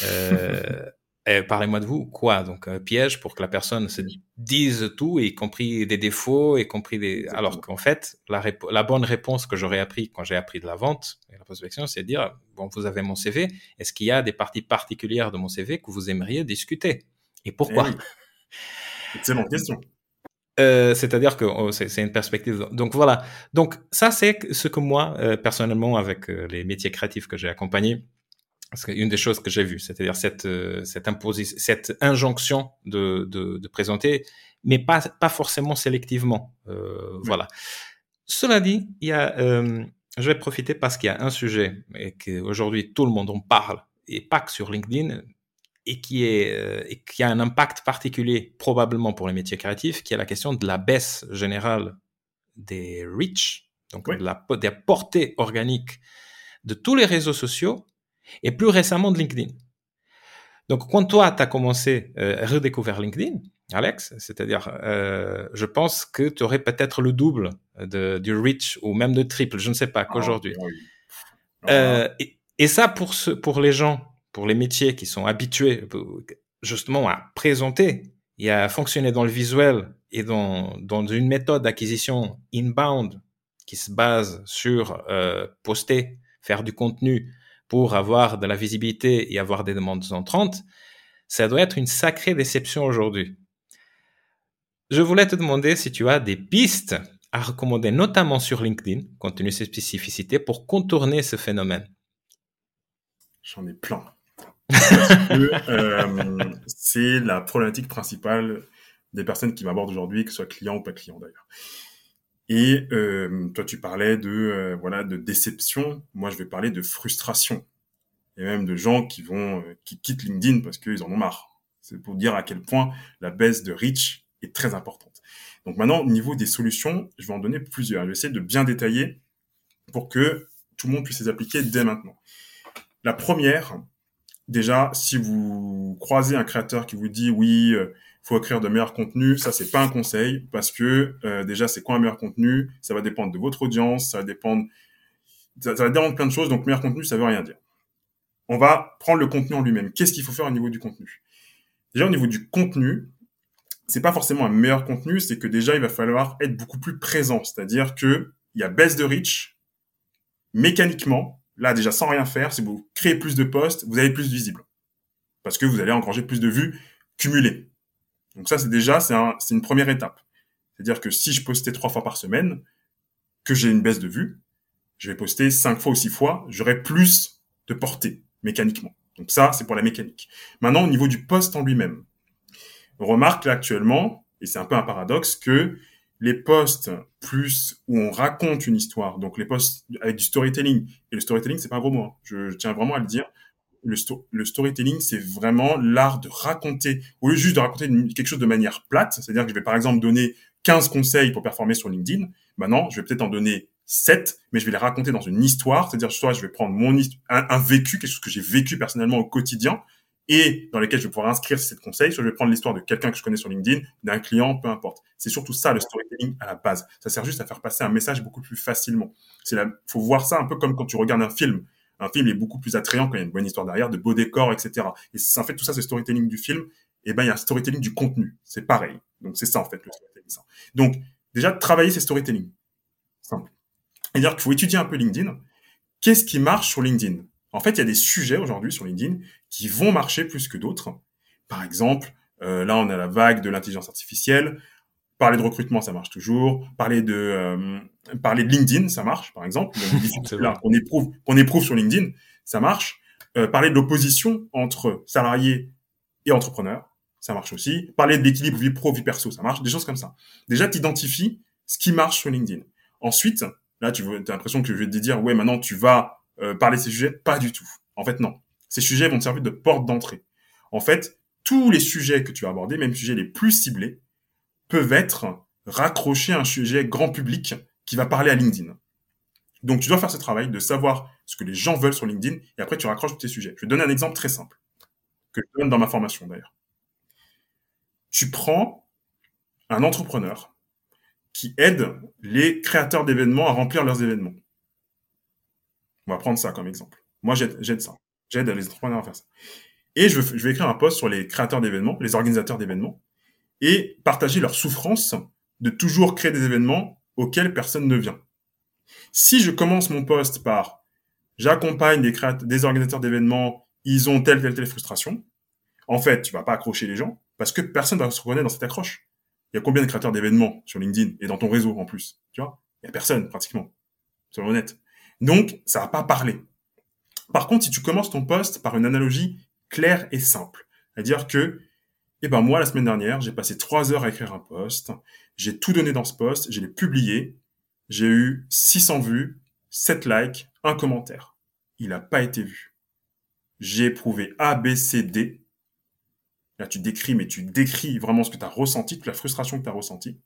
Euh, eh, parlez-moi de vous, quoi? Donc, un piège pour que la personne se dise tout, y compris des défauts, y compris des... Alors qu'en fait, la, la, bonne réponse que j'aurais appris quand j'ai appris de la vente et la prospection, c'est de dire, bon, vous avez mon CV, est-ce qu'il y a des parties particulières de mon CV que vous aimeriez discuter? Et pourquoi? Eh C'est mon question. Euh, c'est-à-dire que oh, c'est une perspective. Donc voilà. Donc ça, c'est ce que moi, euh, personnellement, avec euh, les métiers créatifs que j'ai accompagnés, parce qu'une des choses que j'ai vues, c'est-à-dire cette cette imposition, cette injonction de, de, de, présenter, mais pas pas forcément sélectivement. Voilà. Cela dit, il y a, je vais profiter parce qu'il y a un sujet et qu'aujourd'hui tout le monde en parle et pas que sur LinkedIn, et qui, est, euh, et qui a un impact particulier probablement pour les métiers créatifs, qui est la question de la baisse générale des reach, donc de la, des portées organiques de tous les réseaux sociaux et plus récemment de LinkedIn. Donc, quand toi, tu as commencé euh, à redécouvrir LinkedIn, Alex, c'est-à-dire, euh, je pense que tu aurais peut-être le double de, du reach ou même de triple, je ne sais pas, ah, qu'aujourd'hui. Euh, et, et, ça, pour, ce, pour les gens pour les métiers qui sont habitués justement à présenter et à fonctionner dans le visuel et dans, dans une méthode d'acquisition inbound qui se base sur poster, faire du contenu pour avoir de la visibilité et avoir des demandes entrantes, ça doit être une sacrée déception aujourd'hui. Je voulais te demander si tu as des pistes à recommander, notamment sur LinkedIn, compte tenu de ses spécificités, pour contourner ce phénomène. J'en ai plein. Euh, c'est la problématique principale des personnes qui m'abordent aujourd'hui, que ce soit client ou pas client d'ailleurs. Et euh, toi, tu parlais de euh, voilà de déception. Moi, je vais parler de frustration et même de gens qui vont qui quittent LinkedIn parce qu'ils en ont marre. C'est pour dire à quel point la baisse de reach est très importante. Donc maintenant, au niveau des solutions, je vais en donner plusieurs. Je vais essayer de bien détailler pour que tout le monde puisse les appliquer dès maintenant. La première, déjà, si vous croisez un créateur qui vous dit oui, euh, faut écrire de meilleurs contenus, ça c'est pas un conseil parce que euh, déjà c'est quoi un meilleur contenu? Ça va dépendre de votre audience, ça va dépendre, ça, va dépendre de plein de choses. Donc meilleur contenu, ça veut rien dire. On va prendre le contenu en lui-même. Qu'est-ce qu'il faut faire au niveau du contenu? Déjà au niveau du contenu, c'est pas forcément un meilleur contenu, c'est que déjà il va falloir être beaucoup plus présent, c'est-à-dire que il y a baisse de reach mécaniquement Là, déjà, sans rien faire, si vous créez plus de postes, vous allez plus visible. Parce que vous allez engranger plus de vues cumulées. Donc ça, c'est déjà, c'est un, une première étape. C'est-à-dire que si je postais trois fois par semaine, que j'ai une baisse de vues, je vais poster cinq fois ou six fois, j'aurai plus de portée, mécaniquement. Donc ça, c'est pour la mécanique. Maintenant, au niveau du poste en lui-même. On remarque là actuellement, et c'est un peu un paradoxe, que les posts plus où on raconte une histoire, donc les posts avec du storytelling, et le storytelling, c'est pas un gros mot, hein. je, tiens vraiment à le dire, le, storytelling, c'est vraiment l'art de raconter, au lieu juste de raconter quelque chose de manière plate, c'est-à-dire que je vais par exemple donner 15 conseils pour performer sur LinkedIn, maintenant, je vais peut-être en donner 7, mais je vais les raconter dans une histoire, c'est-à-dire soit je vais prendre mon un, un vécu, quelque chose que j'ai vécu personnellement au quotidien, et dans lesquels je vais pouvoir inscrire ces conseils. Soit je vais prendre l'histoire de quelqu'un que je connais sur LinkedIn, d'un client, peu importe. C'est surtout ça le storytelling à la base. Ça sert juste à faire passer un message beaucoup plus facilement. C'est faut voir ça un peu comme quand tu regardes un film. Un film est beaucoup plus attrayant quand il y a une bonne histoire derrière, de beaux décors, etc. Et en fait tout ça, c'est le storytelling du film. Et ben il y a un storytelling du contenu. C'est pareil. Donc c'est ça en fait le storytelling. Donc déjà travailler ces storytelling. Simple. C'est-à-dire qu'il faut étudier un peu LinkedIn. Qu'est-ce qui marche sur LinkedIn? En fait, il y a des sujets aujourd'hui sur LinkedIn qui vont marcher plus que d'autres. Par exemple, euh, là, on a la vague de l'intelligence artificielle. Parler de recrutement, ça marche toujours. Parler de euh, parler de LinkedIn, ça marche, par exemple. qu'on éprouve, qu'on éprouve sur LinkedIn, ça marche. Euh, parler de l'opposition entre salariés et entrepreneurs, ça marche aussi. Parler de l'équilibre vie pro vie perso, ça marche. Des choses comme ça. Déjà, tu identifies ce qui marche sur LinkedIn. Ensuite, là, tu as l'impression que je vais te dire, ouais, maintenant tu vas euh, parler de ces sujets? Pas du tout. En fait, non. Ces sujets vont te servir de porte d'entrée. En fait, tous les sujets que tu vas aborder, même les sujets les plus ciblés, peuvent être raccrochés à un sujet grand public qui va parler à LinkedIn. Donc, tu dois faire ce travail de savoir ce que les gens veulent sur LinkedIn et après, tu raccroches tes sujets. Je vais te donner un exemple très simple que je donne dans ma formation d'ailleurs. Tu prends un entrepreneur qui aide les créateurs d'événements à remplir leurs événements. On va prendre ça comme exemple. Moi, j'aide ça. J'aide les entrepreneurs à faire ça. et je, je vais écrire un post sur les créateurs d'événements, les organisateurs d'événements, et partager leur souffrance de toujours créer des événements auxquels personne ne vient. Si je commence mon post par j'accompagne des, des organisateurs d'événements, ils ont telle, telle, telle frustration, en fait, tu vas pas accrocher les gens parce que personne ne va se reconnaître dans cette accroche. Il y a combien de créateurs d'événements sur LinkedIn et dans ton réseau en plus, tu vois? Il y a personne pratiquement. Soyons honnêtes. Donc, ça va pas parler. Par contre, si tu commences ton post par une analogie claire et simple, c'est-à-dire que, eh ben moi, la semaine dernière, j'ai passé trois heures à écrire un post, j'ai tout donné dans ce post, je l'ai publié, j'ai eu 600 vues, 7 likes, un commentaire. Il n'a pas été vu. J'ai éprouvé A, B, C, D. Là, tu décris, mais tu décris vraiment ce que tu as ressenti, toute la frustration que tu as ressentie.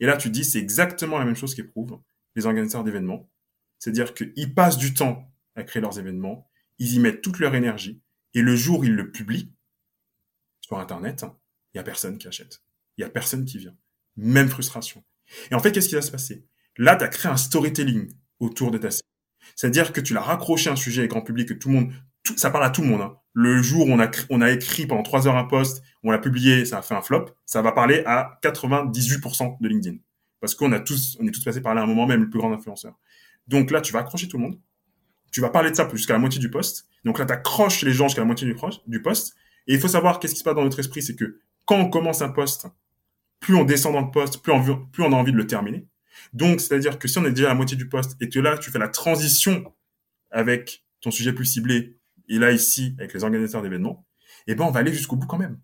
Et là, tu dis, c'est exactement la même chose qu'éprouvent les organisateurs d'événements. C'est-à-dire qu'ils passent du temps à créer leurs événements, ils y mettent toute leur énergie, et le jour où ils le publient sur Internet, il y a personne qui achète. Il y a personne qui vient. Même frustration. Et en fait, qu'est-ce qui va se passer? Là, tu as créé un storytelling autour de ta série. C'est-à-dire que tu l'as raccroché à un sujet grand public, que tout le monde, ça parle à tout le monde. Hein. Le jour où on a, on a écrit pendant trois heures un post, on l'a publié, ça a fait un flop, ça va parler à 98% de LinkedIn. Parce qu'on a tous, on est tous passés par là à un moment même, le plus grand influenceur. Donc là, tu vas accrocher tout le monde. Tu vas parler de ça jusqu'à la moitié du post. Donc là, tu accroches les gens jusqu'à la moitié du, du post. Et il faut savoir qu'est-ce qui se passe dans notre esprit, c'est que quand on commence un post, plus on descend dans le post, plus on, plus on a envie de le terminer. Donc, c'est-à-dire que si on est déjà à la moitié du poste et que là, tu fais la transition avec ton sujet plus ciblé, et là, ici, avec les organisateurs d'événements, eh ben, on va aller jusqu'au bout quand même.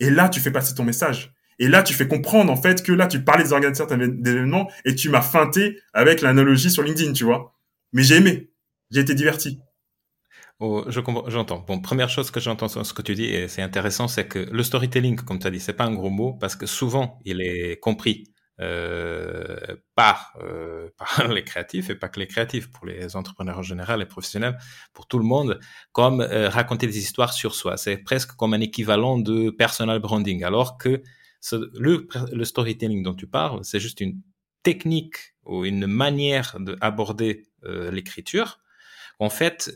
Et là, tu fais passer ton message. Et là, tu fais comprendre, en fait, que là, tu parlais des organisateurs d'événements et tu m'as feinté avec l'analogie sur LinkedIn, tu vois. Mais j'ai aimé. J'ai été diverti. Oh, je j'entends. Bon, première chose que j'entends sur ce que tu dis, et c'est intéressant, c'est que le storytelling, comme tu as dit, c'est pas un gros mot parce que souvent, il est compris euh, par, euh, par les créatifs et pas que les créatifs, pour les entrepreneurs en général, les professionnels, pour tout le monde, comme euh, raconter des histoires sur soi. C'est presque comme un équivalent de personal branding, alors que le, le storytelling dont tu parles, c'est juste une technique ou une manière d'aborder euh, l'écriture. En fait,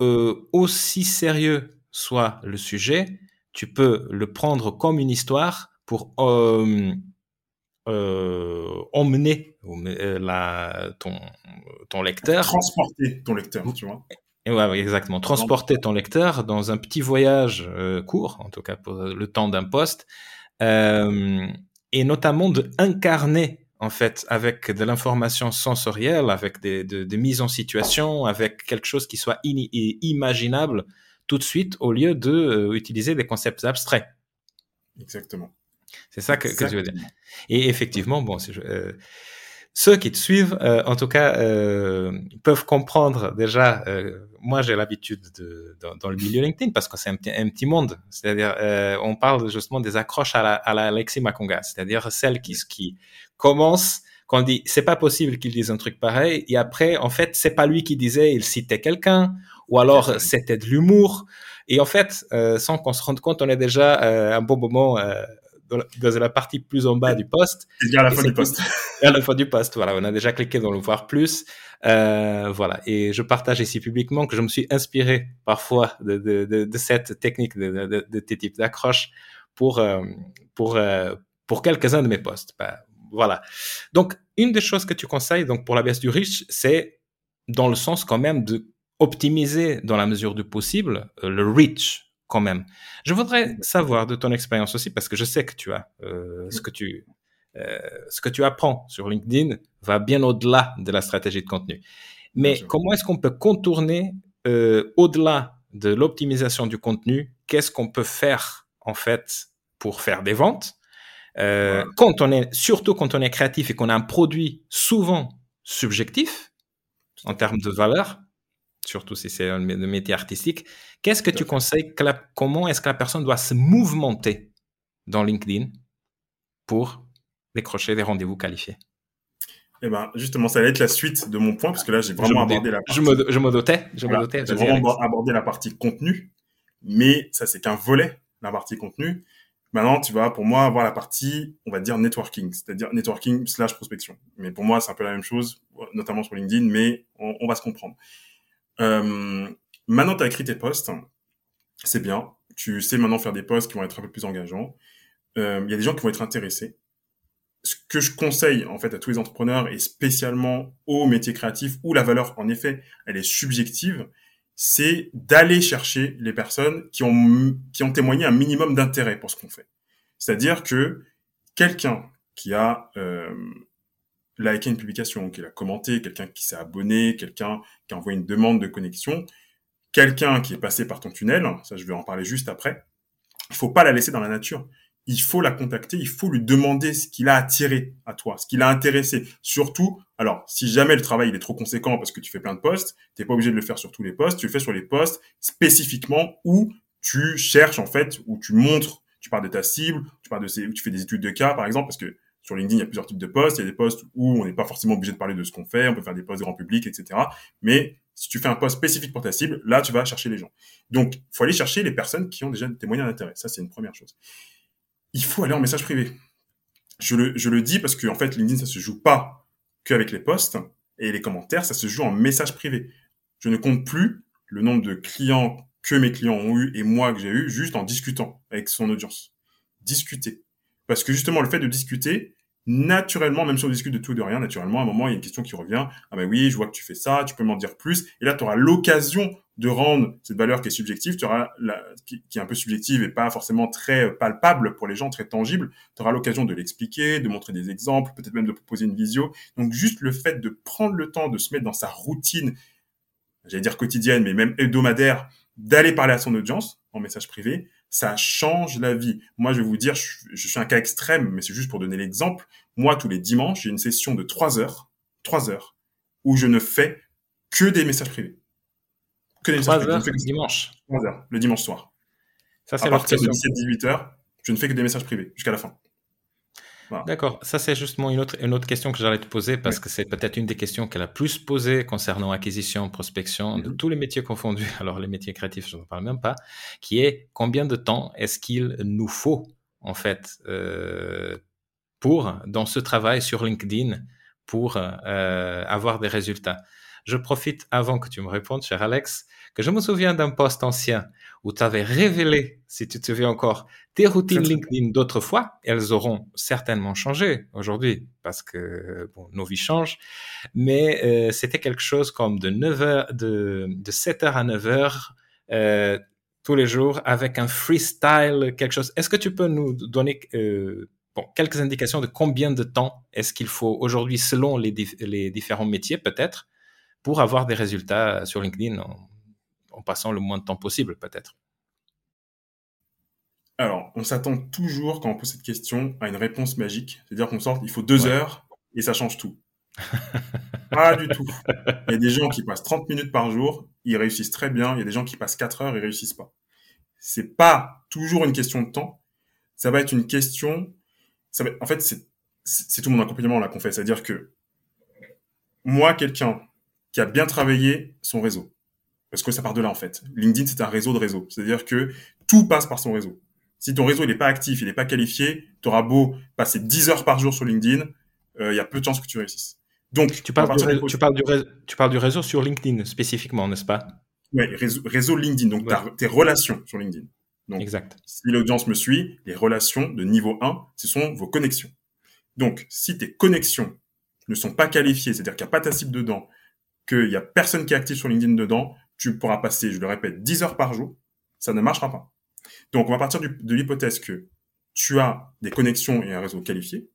aussi sérieux soit le sujet, tu peux le prendre comme une histoire pour euh, emmener euh, la, ton, ton lecteur. Transporter ton lecteur, tu vois. Et ouais, exactement. Transporter ton lecteur dans un petit voyage euh, court, en tout cas pour le temps d'un poste, euh, et notamment de incarner en fait avec de l'information sensorielle, avec des, de, de mises en situation, avec quelque chose qui soit imaginable tout de suite au lieu de euh, utiliser des concepts abstraits. Exactement. C'est ça que, que, tu veux dire. Et effectivement, bon, euh, ceux qui te suivent, euh, en tout cas, euh, peuvent comprendre déjà. Euh, moi, j'ai l'habitude de dans, dans, le milieu LinkedIn parce que c'est un, un, petit monde. C'est-à-dire, euh, on parle justement des accroches à la, à la Alexis Maconga, c'est-à-dire celles qui qui commencent quand on dit c'est pas possible qu'il dise un truc pareil et après en fait c'est pas lui qui disait il citait quelqu'un ou alors c'était de l'humour et en fait euh, sans qu'on se rende compte on est déjà euh, un bon moment euh, dans la, dans la, partie plus en bas du poste. Et à la fin du poste. à la fin du poste, voilà. On a déjà cliqué dans le voir plus. Euh, voilà. Et je partage ici publiquement que je me suis inspiré parfois de, de, de, de cette technique de, de, de tes types d'accroche pour, euh, pour, euh, pour quelques-uns de mes postes. Ben, voilà. Donc, une des choses que tu conseilles, donc, pour la baisse du riche, c'est dans le sens quand même de optimiser dans la mesure du possible euh, le reach quand même. Je voudrais savoir de ton expérience aussi, parce que je sais que tu as euh, ce que tu euh, ce que tu apprends sur LinkedIn va bien au-delà de la stratégie de contenu. Mais comment est-ce qu'on peut contourner euh, au-delà de l'optimisation du contenu Qu'est-ce qu'on peut faire en fait pour faire des ventes ouais. Quand on est surtout quand on est créatif et qu'on a un produit souvent subjectif en termes de valeur, surtout si c'est un métier artistique. Qu'est-ce que tu conseilles que la, Comment est-ce que la personne doit se mouvementer dans LinkedIn pour décrocher des rendez-vous qualifiés? Eh ben, justement, ça va être la suite de mon point, parce que là, j'ai vraiment abordé la partie... Je me, je me dotais, je voilà, me dotais. J'ai vraiment abordé la partie contenu, mais ça, c'est qu'un volet, la partie contenu. Maintenant, tu vas, pour moi, avoir la partie, on va dire, networking, c'est-à-dire networking slash prospection. Mais pour moi, c'est un peu la même chose, notamment sur LinkedIn, mais on, on va se comprendre. Euh, maintenant, tu as écrit tes posts, c'est bien. tu sais maintenant faire des posts qui vont être un peu plus engageants. Euh, il y a des gens qui vont être intéressés. Ce que je conseille en fait à tous les entrepreneurs et spécialement aux métiers créatifs où la valeur en effet elle est subjective, c'est d'aller chercher les personnes qui ont qui ont témoigné un minimum d'intérêt pour ce qu'on fait. C'est-à-dire que quelqu'un qui a euh, liké une publication, qui l'a commenté, quelqu'un qui s'est abonné, quelqu'un qui a envoyé une demande de connexion, quelqu'un qui est passé par ton tunnel, ça je vais en parler juste après, il faut pas la laisser dans la nature. Il faut la contacter, il faut lui demander ce qu'il a attiré à toi, ce qu'il a intéressé. Surtout, alors, si jamais le travail il est trop conséquent parce que tu fais plein de postes, t'es pas obligé de le faire sur tous les postes, tu le fais sur les postes spécifiquement où tu cherches en fait, où tu montres, tu parles de ta cible, tu parles de ces, tu fais des études de cas par exemple, parce que sur LinkedIn, il y a plusieurs types de postes. Il y a des postes où on n'est pas forcément obligé de parler de ce qu'on fait. On peut faire des postes grand public, etc. Mais si tu fais un poste spécifique pour ta cible, là, tu vas chercher les gens. Donc, faut aller chercher les personnes qui ont déjà des moyens d'intérêt. Ça, c'est une première chose. Il faut aller en message privé. Je le, je le dis parce que, en fait, LinkedIn, ça se joue pas qu'avec les posts et les commentaires. Ça se joue en message privé. Je ne compte plus le nombre de clients que mes clients ont eu et moi que j'ai eu juste en discutant avec son audience. Discuter. Parce que justement, le fait de discuter, naturellement, même si on discute de tout et de rien, naturellement, à un moment, il y a une question qui revient. Ah ben oui, je vois que tu fais ça, tu peux m'en dire plus. Et là, tu auras l'occasion de rendre cette valeur qui est subjective, tu auras la, qui, qui, est un peu subjective et pas forcément très palpable pour les gens, très tangible. Tu auras l'occasion de l'expliquer, de montrer des exemples, peut-être même de proposer une visio. Donc juste le fait de prendre le temps de se mettre dans sa routine, j'allais dire quotidienne, mais même hebdomadaire, d'aller parler à son audience en message privé, ça change la vie. Moi, je vais vous dire, je, suis un cas extrême, mais c'est juste pour donner l'exemple. Moi, tous les dimanches, j'ai une session de trois heures, trois heures, où je ne fais que des messages privés. Que des messages privés. le dimanche. heures, le dimanche soir. Ça, c'est à partir de 17-18 heures, je ne fais que des messages privés jusqu'à la fin. D'accord, ça c'est justement une autre, une autre question que j'allais te poser parce que c'est peut-être une des questions qu'elle a plus posées concernant acquisition, prospection, de mhm. tous les métiers confondus, alors les métiers créatifs, je ne parle même pas, qui est combien de temps est-ce qu'il nous faut en fait euh, pour, dans ce travail sur LinkedIn, pour euh, avoir des résultats? Je profite avant que tu me répondes, cher Alex, que je me souviens d'un post ancien où tu avais révélé, si tu te souviens encore, tes routines LinkedIn d'autrefois. Elles auront certainement changé aujourd'hui parce que bon, nos vies changent. Mais euh, c'était quelque chose comme de 9 heures, de, de 7 heures à 9 heures euh, tous les jours avec un freestyle, quelque chose. Est-ce que tu peux nous donner euh, bon, quelques indications de combien de temps est-ce qu'il faut aujourd'hui selon les, les différents métiers peut-être pour avoir des résultats sur LinkedIn en passant le moins de temps possible, peut-être Alors, on s'attend toujours, quand on pose cette question, à une réponse magique. C'est-à-dire qu'on sort, il faut deux heures et ça change tout. Pas du tout. Il y a des gens qui passent 30 minutes par jour, ils réussissent très bien. Il y a des gens qui passent 4 heures et réussissent pas. C'est pas toujours une question de temps. Ça va être une question. Ça va... En fait, c'est tout mon accompagnement là qu'on fait. C'est-à-dire que moi, quelqu'un qui a bien travaillé son réseau, parce que ça part de là, en fait. LinkedIn, c'est un réseau de réseaux. C'est-à-dire que tout passe par son réseau. Si ton réseau, il n'est pas actif, il n'est pas qualifié, tu auras beau passer 10 heures par jour sur LinkedIn, euh, il y a peu de chances que tu réussisses. Donc, tu parles, du, tu, parles du tu parles du réseau sur LinkedIn spécifiquement, n'est-ce pas? Oui, réseau, LinkedIn, donc tes relations sur LinkedIn. Donc, exact. Si l'audience me suit, les relations de niveau 1, ce sont vos connexions. Donc, si tes connexions ne sont pas qualifiées, c'est-à-dire qu'il n'y a pas ta cible dedans, qu'il n'y a personne qui est actif sur LinkedIn dedans, tu pourras passer, je le répète, 10 heures par jour, ça ne marchera pas. Donc, on va partir de l'hypothèse que tu as des connexions et un réseau qualifié,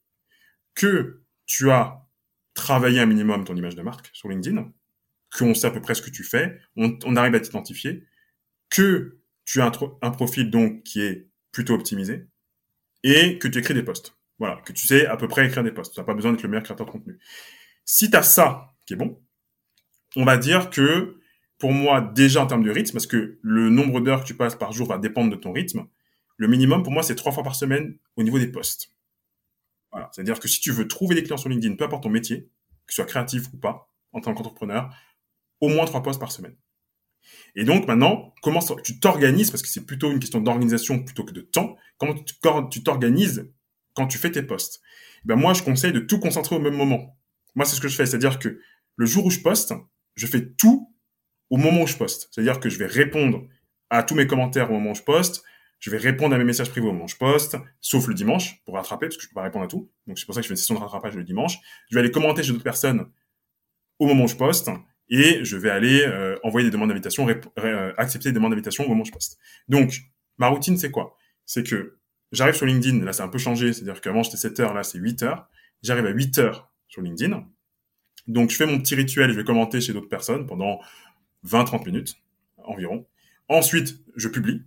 que tu as travaillé un minimum ton image de marque sur LinkedIn, qu'on sait à peu près ce que tu fais, on, arrive à t'identifier, que tu as un, profil donc qui est plutôt optimisé, et que tu écris des posts. Voilà, que tu sais à peu près écrire des posts. Tu n'as pas besoin d'être le meilleur créateur de contenu. Si tu as ça qui est bon, on va dire que pour moi, déjà en termes de rythme, parce que le nombre d'heures que tu passes par jour va dépendre de ton rythme, le minimum pour moi, c'est trois fois par semaine au niveau des posts. Voilà. C'est-à-dire que si tu veux trouver des clients sur LinkedIn, peu importe ton métier, que ce soit créatif ou pas, en tant qu'entrepreneur, au moins trois posts par semaine. Et donc maintenant, comment tu t'organises, parce que c'est plutôt une question d'organisation plutôt que de temps, comment tu t'organises quand tu fais tes posts ben Moi, je conseille de tout concentrer au même moment. Moi, c'est ce que je fais, c'est-à-dire que le jour où je poste, je fais tout au moment où je poste. C'est-à-dire que je vais répondre à tous mes commentaires au moment où je poste. je vais répondre à mes messages privés au moment où je poste, sauf le dimanche, pour rattraper, parce que je peux pas répondre à tout. Donc c'est pour ça que je fais une session de rattrapage le dimanche. Je vais aller commenter chez d'autres personnes au moment où je poste, et je vais aller euh, envoyer des demandes d'invitation, euh, accepter des demandes d'invitation au moment où je poste. Donc, ma routine, c'est quoi? C'est que j'arrive sur LinkedIn, là c'est un peu changé, c'est-à-dire qu'avant j'étais 7 heures, là c'est 8 heures. J'arrive à 8 heures sur LinkedIn. Donc je fais mon petit rituel, je vais commenter chez d'autres personnes pendant 20-30 minutes environ. Ensuite, je publie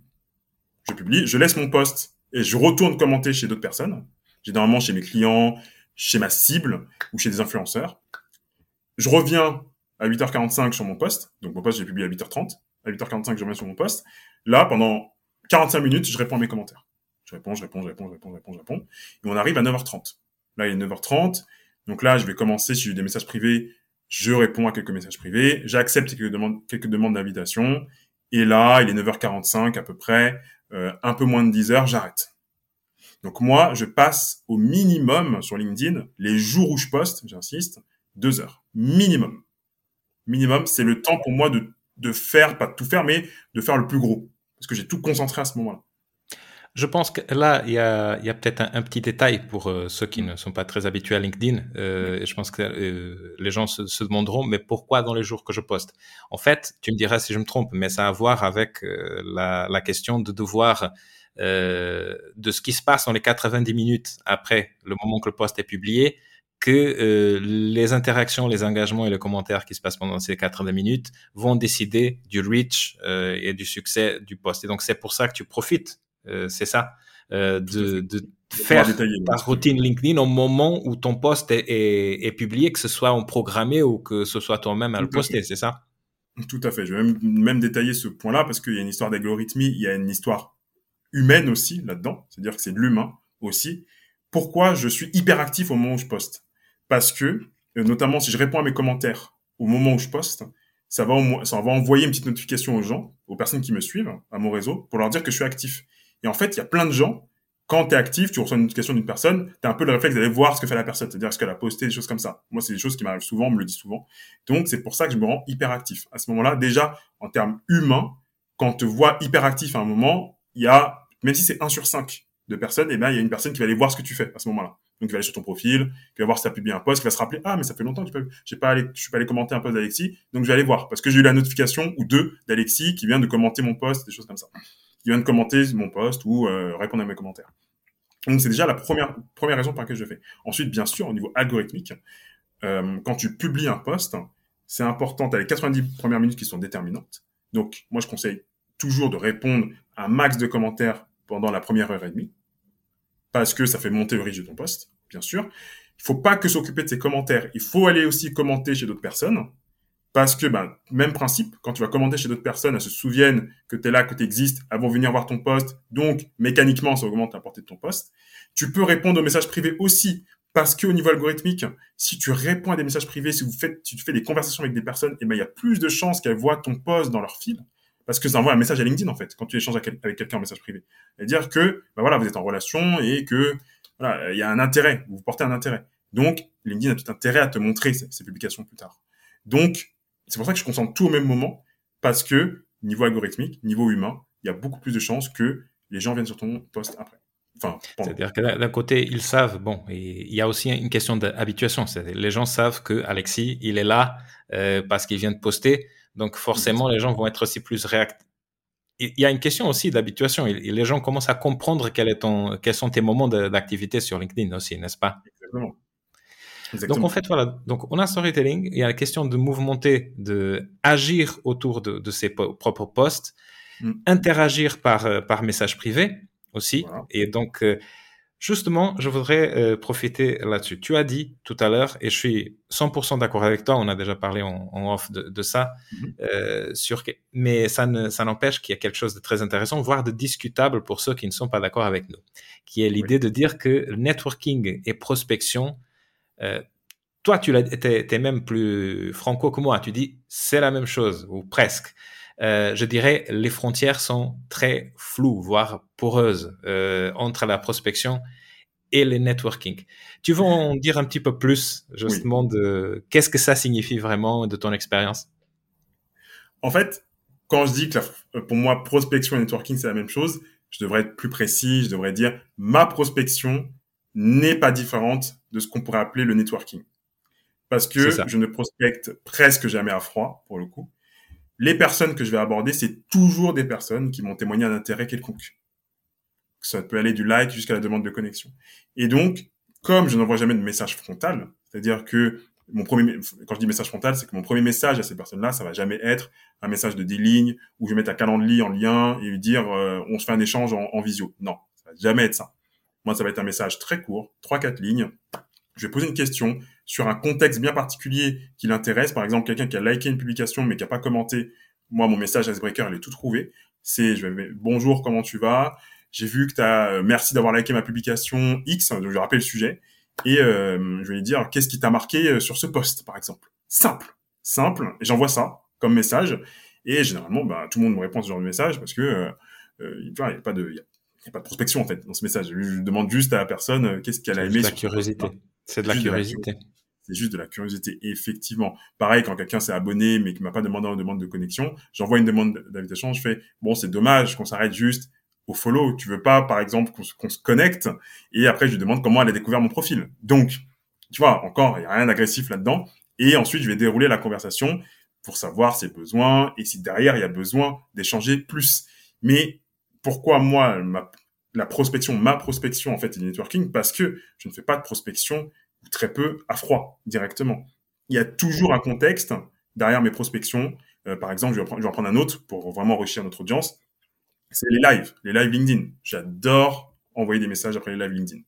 je publie, je laisse mon poste et je retourne commenter chez d'autres personnes, généralement chez mes clients, chez ma cible ou chez des influenceurs. Je reviens à 8h45 sur mon poste, donc mon poste j'ai publié à 8h30, à 8h45 je reviens sur mon poste. Là, pendant 45 minutes, je réponds à mes commentaires. Je réponds, je réponds, je réponds, je réponds, je réponds, je réponds. Et on arrive à 9h30. Là, il est 9h30. Donc là, je vais commencer, si j'ai des messages privés, je réponds à quelques messages privés, j'accepte quelques demandes, quelques demandes d'invitation. Et là, il est 9h45 à peu près. Euh, un peu moins de 10 heures, j'arrête. Donc moi, je passe au minimum sur LinkedIn, les jours où je poste, j'insiste, deux heures. Minimum. Minimum, c'est le temps pour moi de, de faire, pas de tout faire, mais de faire le plus gros. Parce que j'ai tout concentré à ce moment-là. Je pense que là, il y a, y a peut-être un, petit détail pour euh, ceux qui ne sont pas très habitués à LinkedIn. Euh, et je pense que euh, les gens se, se, demanderont, mais pourquoi dans les jours que je poste? En fait, tu me diras si je me trompe, mais ça a à voir avec euh, la, la, question de devoir euh, de ce qui se passe dans les 90 minutes après le moment que le post est publié, que les interactions, les engagements et les commentaires qui se passent pendant ces 90 minutes vont décider du reach et du succès du post. Et donc c'est pour ça que tu profites c'est ça, euh, de, de faire ta routine LinkedIn au moment où ton post est, est, publié, que ce soit en programmé ou que ce soit toi-même à le poster, c'est ça? Tout à fait. Je vais même, même détailler ce point-là parce qu'il y a une histoire d'algorithmie, il y a une histoire humaine aussi là-dedans, c'est-à-dire que c'est de l'humain aussi. Pourquoi je suis hyper actif au moment où je poste? Parce que, euh, notamment si je réponds à mes commentaires au moment où je poste, ça va, ça va envoyer une petite notification aux gens, aux personnes qui me suivent, à mon réseau, pour leur dire que je suis actif. Et en fait, il y a plein de gens, quand tu es actif, tu reçois une notification d'une personne, tu as un peu le réflexe d'aller voir ce que fait la personne, c'est-à-dire ce qu'elle a posté, des choses comme ça. Moi, c'est des choses qui m'arrivent souvent, on me le dit souvent. Donc, c'est pour ça que je me rends hyper actif. À ce moment-là, déjà, en termes humains, quand on te voit hyper actif à un moment, il y a, même si c'est 1 sur 5 de personnes, eh ben, il y a une personne qui va aller voir ce que tu fais à ce moment-là. Donc, il va aller sur ton profil, qui va voir si tu as publié un post, qui va se rappeler, ah, mais ça fait longtemps que je pas allé, je suis pas allé commenter un post d'Alexis, donc je vais aller voir, parce que j'ai eu la notification ou deux d'Alexis qui vient de commenter mon post, des choses comme ça qui vient de commenter mon post ou euh, répondre à mes commentaires. Donc c'est déjà la première première raison pour laquelle je fais. Ensuite, bien sûr, au niveau algorithmique, euh, quand tu publies un post, c'est important. Tu as les 90 premières minutes qui sont déterminantes. Donc moi, je conseille toujours de répondre à un max de commentaires pendant la première heure et demie, parce que ça fait monter le reach de ton post, bien sûr. Il faut pas que s'occuper de ces commentaires. Il faut aller aussi commenter chez d'autres personnes. Parce que, ben, même principe, quand tu vas commander chez d'autres personnes, elles se souviennent que tu es là, que tu existes, elles vont venir voir ton poste, donc mécaniquement, ça augmente la portée de ton poste. Tu peux répondre aux messages privés aussi, parce qu'au niveau algorithmique, si tu réponds à des messages privés, si vous faites, tu fais des conversations avec des personnes, et ben, il y a plus de chances qu'elles voient ton poste dans leur fil, parce que ça envoie un message à LinkedIn, en fait, quand tu échanges avec quelqu'un en message privé. C'est-à-dire que, ben voilà, vous êtes en relation et que, voilà, il y a un intérêt, vous portez un intérêt. Donc, LinkedIn a tout intérêt à te montrer ces, ces publications plus tard. Donc, c'est pour ça que je concentre tout au même moment, parce que niveau algorithmique, niveau humain, il y a beaucoup plus de chances que les gens viennent sur ton poste après. Enfin, C'est-à-dire que d'un côté, ils savent, bon, il y a aussi une question d'habituation. Les gens savent que Alexis, il est là euh, parce qu'il vient de poster. Donc forcément, les gens vont être aussi plus réactifs. Il y a une question aussi d'habituation. Les gens commencent à comprendre quel est ton, quels sont tes moments d'activité sur LinkedIn aussi, n'est-ce pas? Exactement. Donc en fait voilà, donc on a storytelling, il y a la question de mouvementer, de agir autour de, ses propres posts, mm. interagir par euh, par message privé aussi, et donc euh, justement je voudrais euh, profiter là-dessus. Tu as dit tout à l'heure, et je suis 100% d'accord avec toi, on a déjà parlé en, off de, ça, mm-hmm. sur mais ça ne ça n'empêche qu'il y a quelque chose de très intéressant, voire de discutable pour ceux qui ne sont pas d'accord avec nous, qui est l'idée de dire que networking et prospection euh, toi, tu es, même plus franco que moi. Tu dis c'est la même chose ou presque. Euh, je dirais les frontières sont très floues, voire poreuses euh, entre la prospection et le networking. Tu veux en dire un petit peu plus justement de qu'est-ce que ça signifie vraiment de ton expérience? En fait, quand je dis que pour moi prospection et networking c'est la même chose, je devrais être plus précis, je devrais dire ma prospection n'est pas différente de ce qu'on pourrait appeler le networking. Parce que je ne prospecte presque jamais à froid, pour le coup. Les personnes que je vais aborder, c'est toujours des personnes qui m'ont témoigné un intérêt quelconque. Ça peut aller du like jusqu'à la demande de connexion. Et donc, comme je n'envoie jamais de message frontal, c'est-à-dire que mon premier, quand je dis message frontal, c'est que mon premier message à ces personnes-là, ça va jamais être un message de 10 lignes où je vais mettre un calendrier en lien et lui dire euh, on se fait un échange en, visio. Non, ça va jamais être ça. Moi, ça va être un message très court, 3-4 lignes. Je vais poser une question sur un contexte bien particulier qui l'intéresse. Par exemple, quelqu'un qui a liké une publication mais qui n'a pas commenté. Moi, mon message Icebreaker, il est tout trouvé. C'est je vais bonjour, comment tu vas? J'ai vu que tu as euh, merci d'avoir liké ma publication X, je vais rappeler le sujet et euh, je vais lui dire qu'est-ce qui t'a marqué euh, sur ce poste, par exemple? Simple, simple. Et j'envoie ça comme message. Et généralement, bah, tout le monde me répond ce genre de message parce que il n'y a pas de, il y a, pas de prospection en fait dans ce message. Je, demande juste à la personne qu'est-ce qu'elle a aimé. C'est de la curiosité. C'est de la curiosité. C'est juste de la curiosité, effectivement. Pareil, quand quelqu'un s'est abonné mais qui m'a pas demandé une demande de connexion, j'envoie une demande d'invitation, je fais bon, c'est dommage qu'on s'arrête juste au follow. Tu veux pas, par exemple, qu'on se connecte? Et après je lui demande comment elle a découvert mon profil. Donc, tu vois, encore, il y a rien d'agressif là-dedans. Et ensuite, je vais dérouler la conversation pour savoir ses besoins et si derrière il y a besoin d'échanger plus. Mais pourquoi moi, la prospection, ma prospection en fait est du networking Parce que je ne fais pas de prospection très peu à froid directement. Il y a toujours un contexte derrière mes prospections. Euh, par exemple, je vais, je vais en prendre un autre pour vraiment enrichir notre audience c'est les lives, les lives LinkedIn. J'adore envoyer des messages après les lives LinkedIn.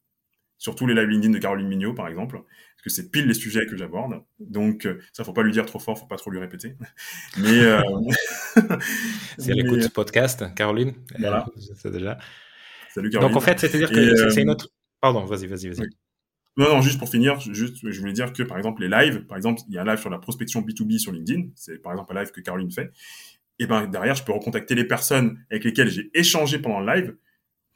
Surtout les lives LinkedIn de Caroline Mignot, par exemple, parce que c'est pile les sujets que j'aborde. Donc, euh, ça, faut pas lui dire trop fort, faut pas trop lui répéter. Mais euh... c'est l'écoute ce podcast, Caroline. Voilà, c'est déjà. Salut Caroline. Donc en fait, c'est-à-dire que c'est une euh, autre. Pardon, vas-y, vas-y, vas-y. Non, non, juste pour finir, juste, je voulais dire que par exemple les lives, par exemple, il y a un live sur la prospection B2B sur LinkedIn, c'est par exemple un live que Caroline fait, et ben derrière, je peux recontacter les personnes avec lesquelles j'ai échangé pendant le live.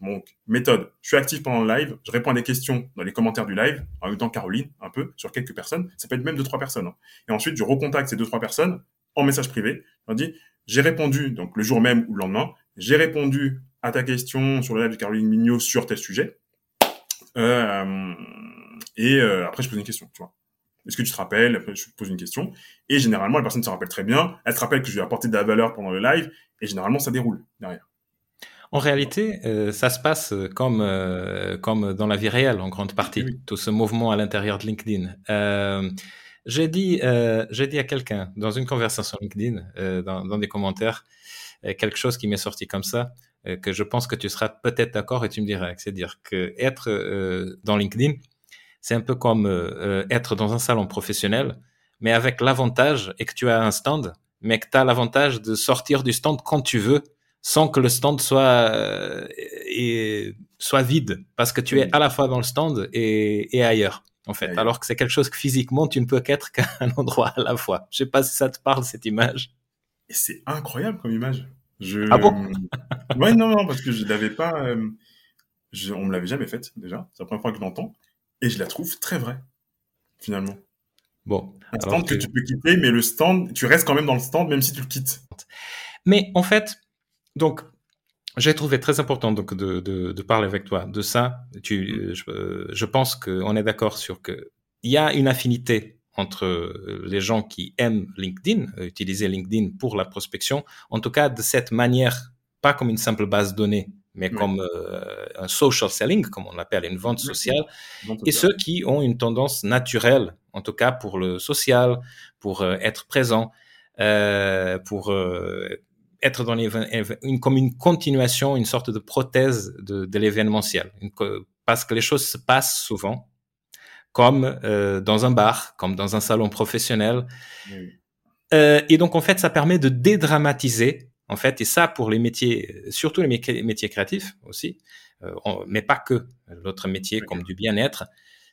Donc, méthode, je suis actif pendant le live, je réponds à des questions dans les commentaires du live, en même temps Caroline, un peu, sur quelques personnes. Ça peut être même deux, trois personnes. Hein. Et ensuite, je recontacte ces deux, trois personnes en message privé. Je leur dis, j'ai répondu, donc le jour même ou le lendemain, j'ai répondu à ta question sur le live de Caroline Mignot sur tel sujet. Euh, et euh, après, je pose une question, tu vois. Est-ce que tu te rappelles? Après, je pose une question. Et généralement, la personne se rappelle très bien. Elle se rappelle que je lui ai apporté de la valeur pendant le live. Et généralement, ça déroule derrière. En réalité, euh, ça se passe comme euh, comme dans la vie réelle en grande partie. Tout ce mouvement à l'intérieur de LinkedIn. Euh, j'ai dit euh, j'ai dit à quelqu'un dans une conversation LinkedIn, euh, dans, dans, des commentaires, quelque chose qui m'est sorti comme ça, que je pense que tu seras peut-être d'accord et tu me diras. C'est-à-dire que être dans LinkedIn, c'est un peu comme euh, euh, être dans un salon professionnel, mais avec l'avantage et que tu as un stand, mais que tu as l'avantage de sortir du stand quand tu veux, sans que le stand soit euh, et, soit vide, parce que tu es à la fois dans le stand et, et ailleurs. En fait, alors que c'est quelque chose que physiquement tu ne peux qu'être qu'à un endroit à la fois. Je sais pas si ça te parle cette image. C'est incroyable comme image. Je... Ah bon? Ouais, non, non, parce que je l'avais pas. Je... On me l'avait jamais faite déjà. C'est la première fois que je l'entends. Et je la trouve très vraie, finalement. Bon. Un stand que tu peux quitter, mais le stand, tu restes quand même dans le stand, même si tu le quittes. Mais en fait, donc, j'ai trouvé très important donc de, de, de, parler avec toi de ça. Tu, je, je pense qu'on est d'accord sur que il y a une affinité entre les gens qui aiment LinkedIn, utiliser LinkedIn pour la prospection, en tout cas de cette manière, pas comme une simple base de données, mais comme euh, un social selling, comme on l'appelle, une vente sociale, et ceux qui ont une tendance naturelle, en tout cas pour le social, pour euh, être présent, euh, pour euh, être dans une, comme une continuation, une sorte de prothèse de, de l'événementiel, parce que les choses se passent souvent, comme dans un bar, comme dans un salon professionnel. et donc en fait, ça permet de dédramatiser en fait, et ça pour les métiers, surtout les métiers, créatifs aussi, euh, mais pas que, l'autre métier comme du bien-être,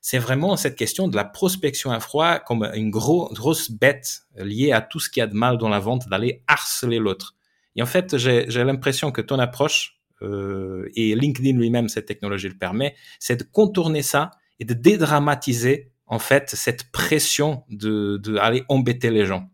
c'est vraiment cette question de la prospection à froid comme une grosse bête liée à tout ce qu'il y a de mal dans la vente, d'aller harceler l'autre. Et en fait, j'ai l'impression que ton approche, euh, et LinkedIn lui-même, cette technologie le permet, c'est de contourner ça et de dédramatiser en fait cette pression de, embêter les gens.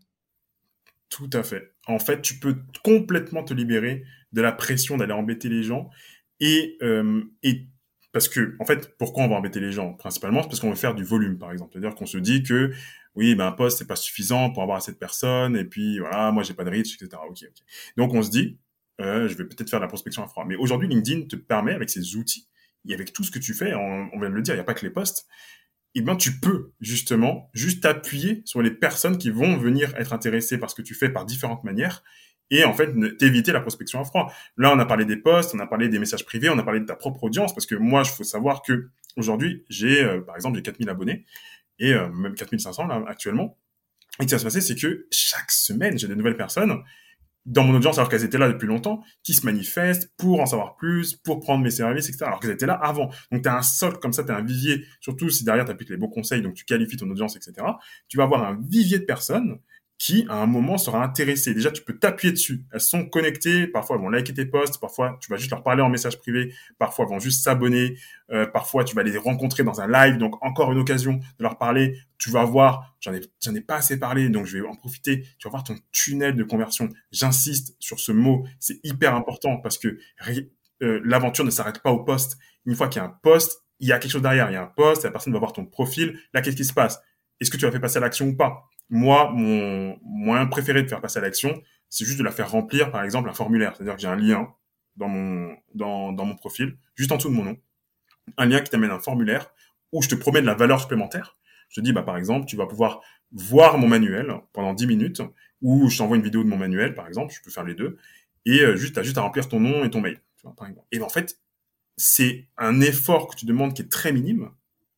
Tout à fait. En fait, tu peux complètement te libérer de la pression d'aller embêter les gens Et, euh, et parce que, en fait, pourquoi on va embêter les gens? Principalement, c'est parce qu'on veut faire du volume, par exemple. C'est-à-dire qu'on se dit que, oui, ben, un poste, c'est pas suffisant pour avoir assez de personnes, et puis, voilà, moi, j'ai pas de reach, etc. Ok. Donc, on se dit, euh, je vais peut-être faire de la prospection à froid. Mais aujourd'hui, LinkedIn te permet, avec ses outils, et avec tout ce que tu fais, on, vient de le dire, il n'y a pas que les postes, eh bien, tu peux justement juste appuyer sur les personnes qui vont venir être intéressées par ce que tu fais par différentes manières et en fait t'éviter la prospection à froid. Là, on a parlé des posts, on a parlé des messages privés, on a parlé de ta propre audience parce que moi, il faut savoir que aujourd'hui, j'ai euh, par exemple j'ai 4000 abonnés et euh, même 4500 là actuellement. Et ce qui va se passer, c'est que chaque semaine, j'ai des nouvelles personnes dans mon audience, alors qu'elles étaient là depuis longtemps, qui se manifestent pour en savoir plus, pour prendre mes services, etc. Alors qu'elles étaient là avant. Donc, tu as un socle comme ça, tu as un vivier, surtout si derrière tu appliques les bons conseils, donc tu qualifies ton audience, etc. Tu vas avoir un vivier de personnes qui, à un moment, sera intéressé. Déjà, tu peux t'appuyer dessus. Elles sont connectées. Parfois, elles vont liker tes posts. Parfois, tu vas juste leur parler en message privé. Parfois, elles vont juste s'abonner. Euh, parfois, tu vas les rencontrer dans un live. Donc, encore une occasion de leur parler. Tu vas voir, j'en ai, ai pas assez parlé, donc je vais en profiter. Tu vas voir ton tunnel de conversion. J'insiste sur ce mot. C'est hyper important parce que euh, l'aventure ne s'arrête pas au post. Une fois qu'il y a un post, il y a quelque chose derrière. Il y a un post, la personne va voir ton profil. Là, qu'est-ce qui se passe? Est-ce que tu as fait passer à l'action ou pas? Moi, mon moyen préféré de faire passer à l'action, c'est juste de la faire remplir, par exemple, un formulaire. C'est-à-dire que j'ai un lien dans mon, dans, dans mon profil, juste en dessous de mon nom. Un lien qui t'amène un formulaire où je te promets de la valeur supplémentaire. Je te dis, bah, par exemple, tu vas pouvoir voir mon manuel pendant 10 minutes, ou je t'envoie une vidéo de mon manuel, par exemple, je peux faire les deux, et euh, juste, as juste à remplir ton nom et ton mail. Et ben, en fait, c'est un effort que tu demandes qui est très minime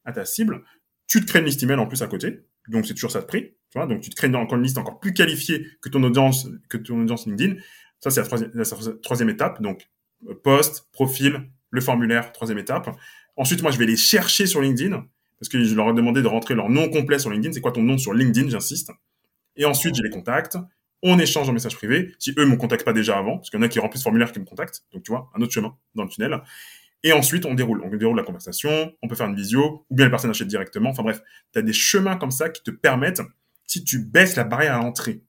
à ta cible. Tu te crées une liste email en plus à côté, donc c'est toujours ça de prix. Tu vois, donc tu te crées encore une liste encore plus qualifiée que ton audience, que ton audience LinkedIn. Ça, c'est la troisième, étape. Donc, euh, post, profil, le formulaire, troisième étape. Ensuite, moi, je vais les chercher sur LinkedIn parce que je leur ai demandé de rentrer leur nom complet sur LinkedIn. C'est quoi ton nom sur LinkedIn, j'insiste. Et ensuite, je les contacte. On échange en message privé. Si eux me contactent pas déjà avant, parce qu'il y en a qui remplissent ce formulaire qui me contactent. Donc, tu vois, un autre chemin dans le tunnel. Et ensuite, on déroule. On déroule la conversation, on peut faire une visio, ou bien la personne achète directement. Enfin bref, tu as des chemins comme ça qui te permettent, si tu baisses la barrière à l'entrée,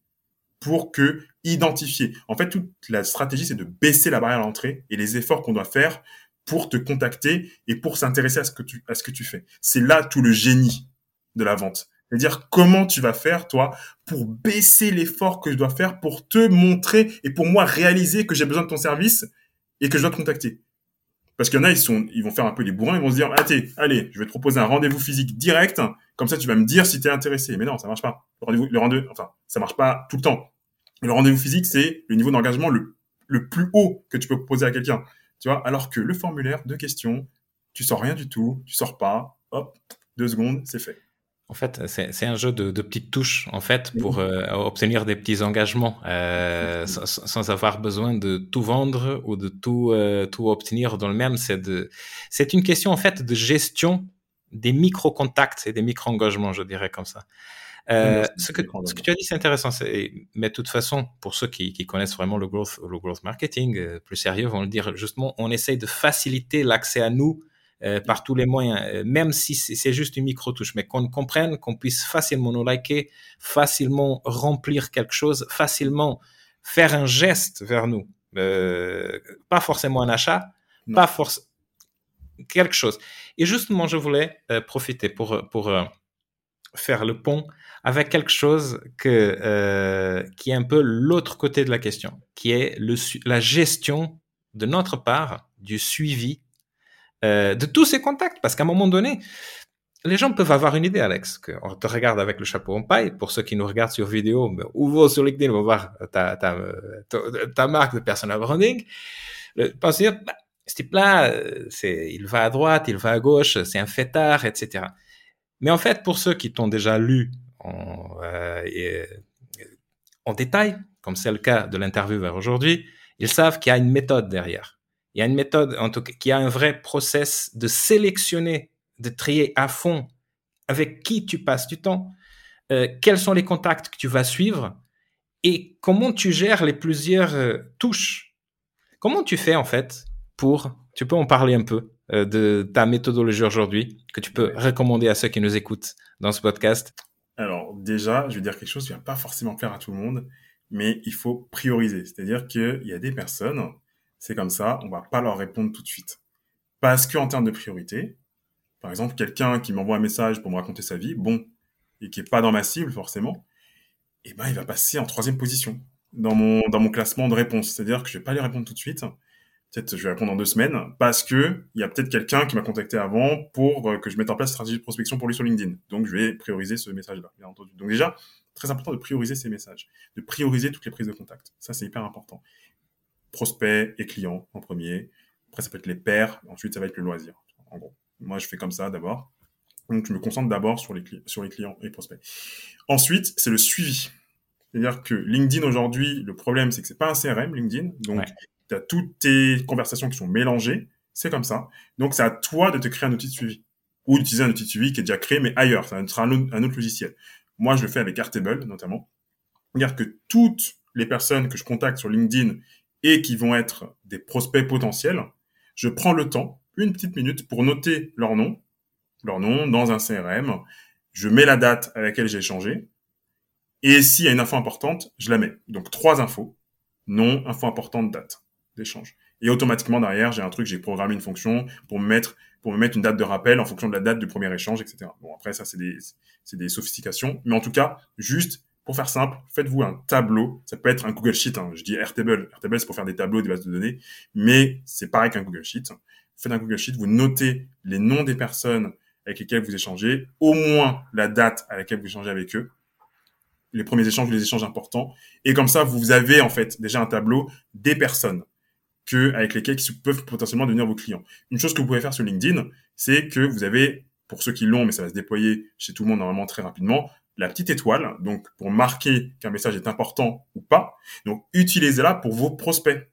pour que identifier. En fait, toute la stratégie, c'est de baisser la barrière à l'entrée et les efforts qu'on doit faire pour te contacter et pour s'intéresser à ce que tu, à ce que tu fais. C'est là tout le génie de la vente. C'est-à-dire comment tu vas faire, toi, pour baisser l'effort que je dois faire pour te montrer et pour moi réaliser que j'ai besoin de ton service et que je dois te contacter? Parce qu'il y en a, ils, vont faire un peu les bourrins, ils vont se dire, allez, allez, je vais te proposer un rendez-vous physique direct, comme ça tu vas me dire si tu es intéressé. Mais non, ça marche pas. Le rendez-vous, le rendez enfin, ça marche pas tout le temps. Le rendez-vous physique, c'est le niveau d'engagement le, le plus haut que tu peux proposer à quelqu'un. Tu vois, alors que le formulaire de questions, tu sors rien du tout, tu sors pas, hop, deux secondes, c'est fait. En fait, c'est un jeu de, de, petites touches, en fait, pour euh, obtenir des petits engagements euh, sans, sans, avoir besoin de tout vendre ou de tout, euh, tout obtenir dans le même. C'est une question, en fait, de gestion des micro-contacts et des micro-engagements, je dirais comme ça. Euh, ce, que, ce que tu as dit, c'est intéressant. Mais de toute façon, pour ceux qui, qui connaissent vraiment le growth, le growth marketing, euh, plus sérieux, vont le dire justement, on essaye de faciliter l'accès à nous euh, par tous les moyens, euh, même si c'est juste une micro-touche, mais qu'on comprenne, qu'on puisse facilement nous liker, facilement remplir quelque chose, facilement faire un geste vers nous. Euh, pas forcément un achat, pas forcément quelque chose. Et justement, je voulais euh, profiter pour, pour faire le pont avec quelque chose que, qui est un peu l'autre côté de la question, qui est le, la gestion de notre part du suivi euh, de tous ces contacts. Parce qu'à un moment donné, les gens peuvent avoir une idée, Alex, qu'on te regarde avec le chapeau en paille. Pour ceux qui nous regardent sur vidéo, ben, ouvre sur LinkedIn, on va voir ta, ta, ta, marque de personal branding. Pensez, bah, ce type-là, c'est, il va à droite, il va à gauche, c'est un fêtard, etc. Mais en fait, pour ceux qui t'ont déjà lu en, euh, en détail, comme c'est le cas de l'interview vers aujourd'hui, ils savent qu'il y a une méthode derrière. Il y a une méthode, en tout cas, qui a un vrai process de sélectionner, de trier à fond avec qui tu passes du temps, euh, quels sont les contacts que tu vas suivre et comment tu gères les plusieurs euh, touches. Comment tu fais en fait pour, tu peux en parler un peu euh, de ta méthodologie aujourd'hui que tu peux recommander à ceux qui nous écoutent dans ce podcast? Alors déjà, je vais dire quelque chose qui va pas forcément plaire à tout le monde, mais il faut prioriser. C'est-à-dire qu'il y a des personnes c'est comme ça, on va pas leur répondre tout de suite. Parce que en termes de priorité, par exemple, quelqu'un qui m'envoie un message pour me raconter sa vie, bon, et qui est pas dans ma cible forcément, eh ben il va passer en troisième position dans mon dans mon classement de réponses. C'est-à-dire que je vais pas lui répondre tout de suite. Peut-être je vais répondre dans deux semaines parce que il y a peut-être quelqu'un qui m'a contacté avant pour euh, que je mette en place une stratégie de prospection pour lui sur LinkedIn. Donc je vais prioriser ce message-là, bien entendu. Donc déjà, très important de prioriser ces messages, de prioriser toutes les prises de contact. Ça c'est hyper important. Prospect et client en premier. Après ça peut être les pairs. Ensuite ça va être le loisir. En gros, moi je fais comme ça d'abord. Donc, je me concentre d'abord sur les, sur les clients et prospects. Ensuite, c'est le suivi. C'est-à-dire que LinkedIn aujourd'hui, le problème, c'est que c'est pas un CRM, LinkedIn. Donc, tu as toutes tes conversations qui sont mélangées. C'est comme ça. Donc, c'est à toi de te créer un outil de suivi. Ou d'utiliser un outil de suivi qui est déjà créé, mais ailleurs. Ça sera un autre, un autre logiciel. Moi, je le fais avec Airtable, notamment. C'est-à-dire que toutes les personnes que je contacte sur LinkedIn et qui vont être des prospects potentiels, je prends le temps, une petite minute, pour noter leur nom, leur nom dans un CRM. Je mets la date à laquelle j'ai échangé. Et s'il y a une info importante, je la mets. Donc trois infos. Nom, info importante, date d'échange. Et automatiquement derrière, j'ai un truc, j'ai programmé une fonction pour me mettre pour me mettre une date de rappel en fonction de la date du premier échange, etc. Bon après ça c'est des c'est des sophistications, mais en tout cas juste pour faire simple, faites-vous un tableau. Ça peut être un Google Sheet. Hein. Je dis Airtable. Airtable c'est pour faire des tableaux, des bases de données, mais c'est pareil qu'un Google Sheet. Faites un Google Sheet, vous notez les noms des personnes avec lesquels vous échangez, au moins la date à laquelle vous échangez avec eux, les premiers échanges, les échanges importants, et comme ça, vous avez en fait déjà un tableau des personnes que avec lesquelles qui peuvent potentiellement devenir vos clients. Une chose que vous pouvez faire sur LinkedIn, c'est que vous avez, pour ceux qui l'ont, mais ça va se déployer chez tout le monde normalement très rapidement, la petite étoile, donc pour marquer qu'un message est important ou pas. Donc utilisez-la pour vos prospects.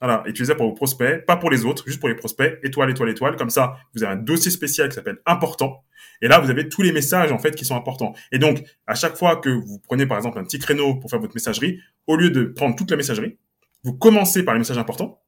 Voilà, utilisez pour vos prospects, pas pour les autres, juste pour les prospects, étoile, étoile, étoile. Comme ça, vous avez un dossier spécial qui s'appelle important. Et là, vous avez tous les messages, en fait, qui sont importants. Et donc, à chaque fois que vous prenez, par exemple, un petit créneau pour faire votre messagerie, au lieu de prendre toute la messagerie, vous commencez par les messages importants.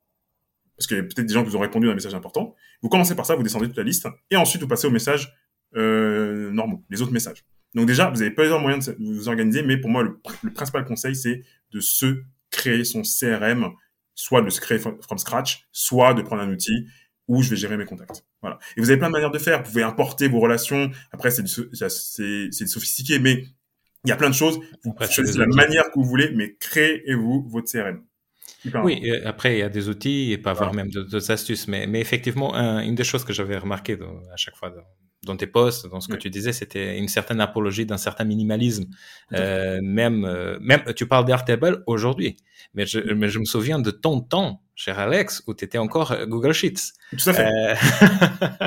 Parce qu'il y a peut-être des gens qui vous ont répondu à un message important. Vous commencez par ça, vous descendez toute la liste. Et ensuite, vous passez aux messages euh, normaux, les autres messages. Donc déjà, vous avez plusieurs moyens de vous organiser. Mais pour moi, le, le principal conseil, c'est de se créer son CRM soit de se créer from scratch, soit de prendre un outil où je vais gérer mes contacts. Voilà. Et vous avez plein de manières de faire. Vous pouvez importer vos relations. Après, c'est sophistiqué, mais il y a plein de choses. Vous choisissez la manière que vous voulez, mais créez-vous votre CRM. Oui, après, il y a des outils et pas avoir même d'autres astuces. Mais, mais effectivement, une des choses que j'avais remarqué à chaque fois dans tes posts, dans ce que tu disais, c'était une certaine apologie d'un certain minimalisme. Euh, même, euh, même, tu parles d'Airtable aujourd'hui, mais je, mais je me souviens de ton temps, cher Alex, où tu étais encore euh, Google Sheets. Tout à fait. Euh,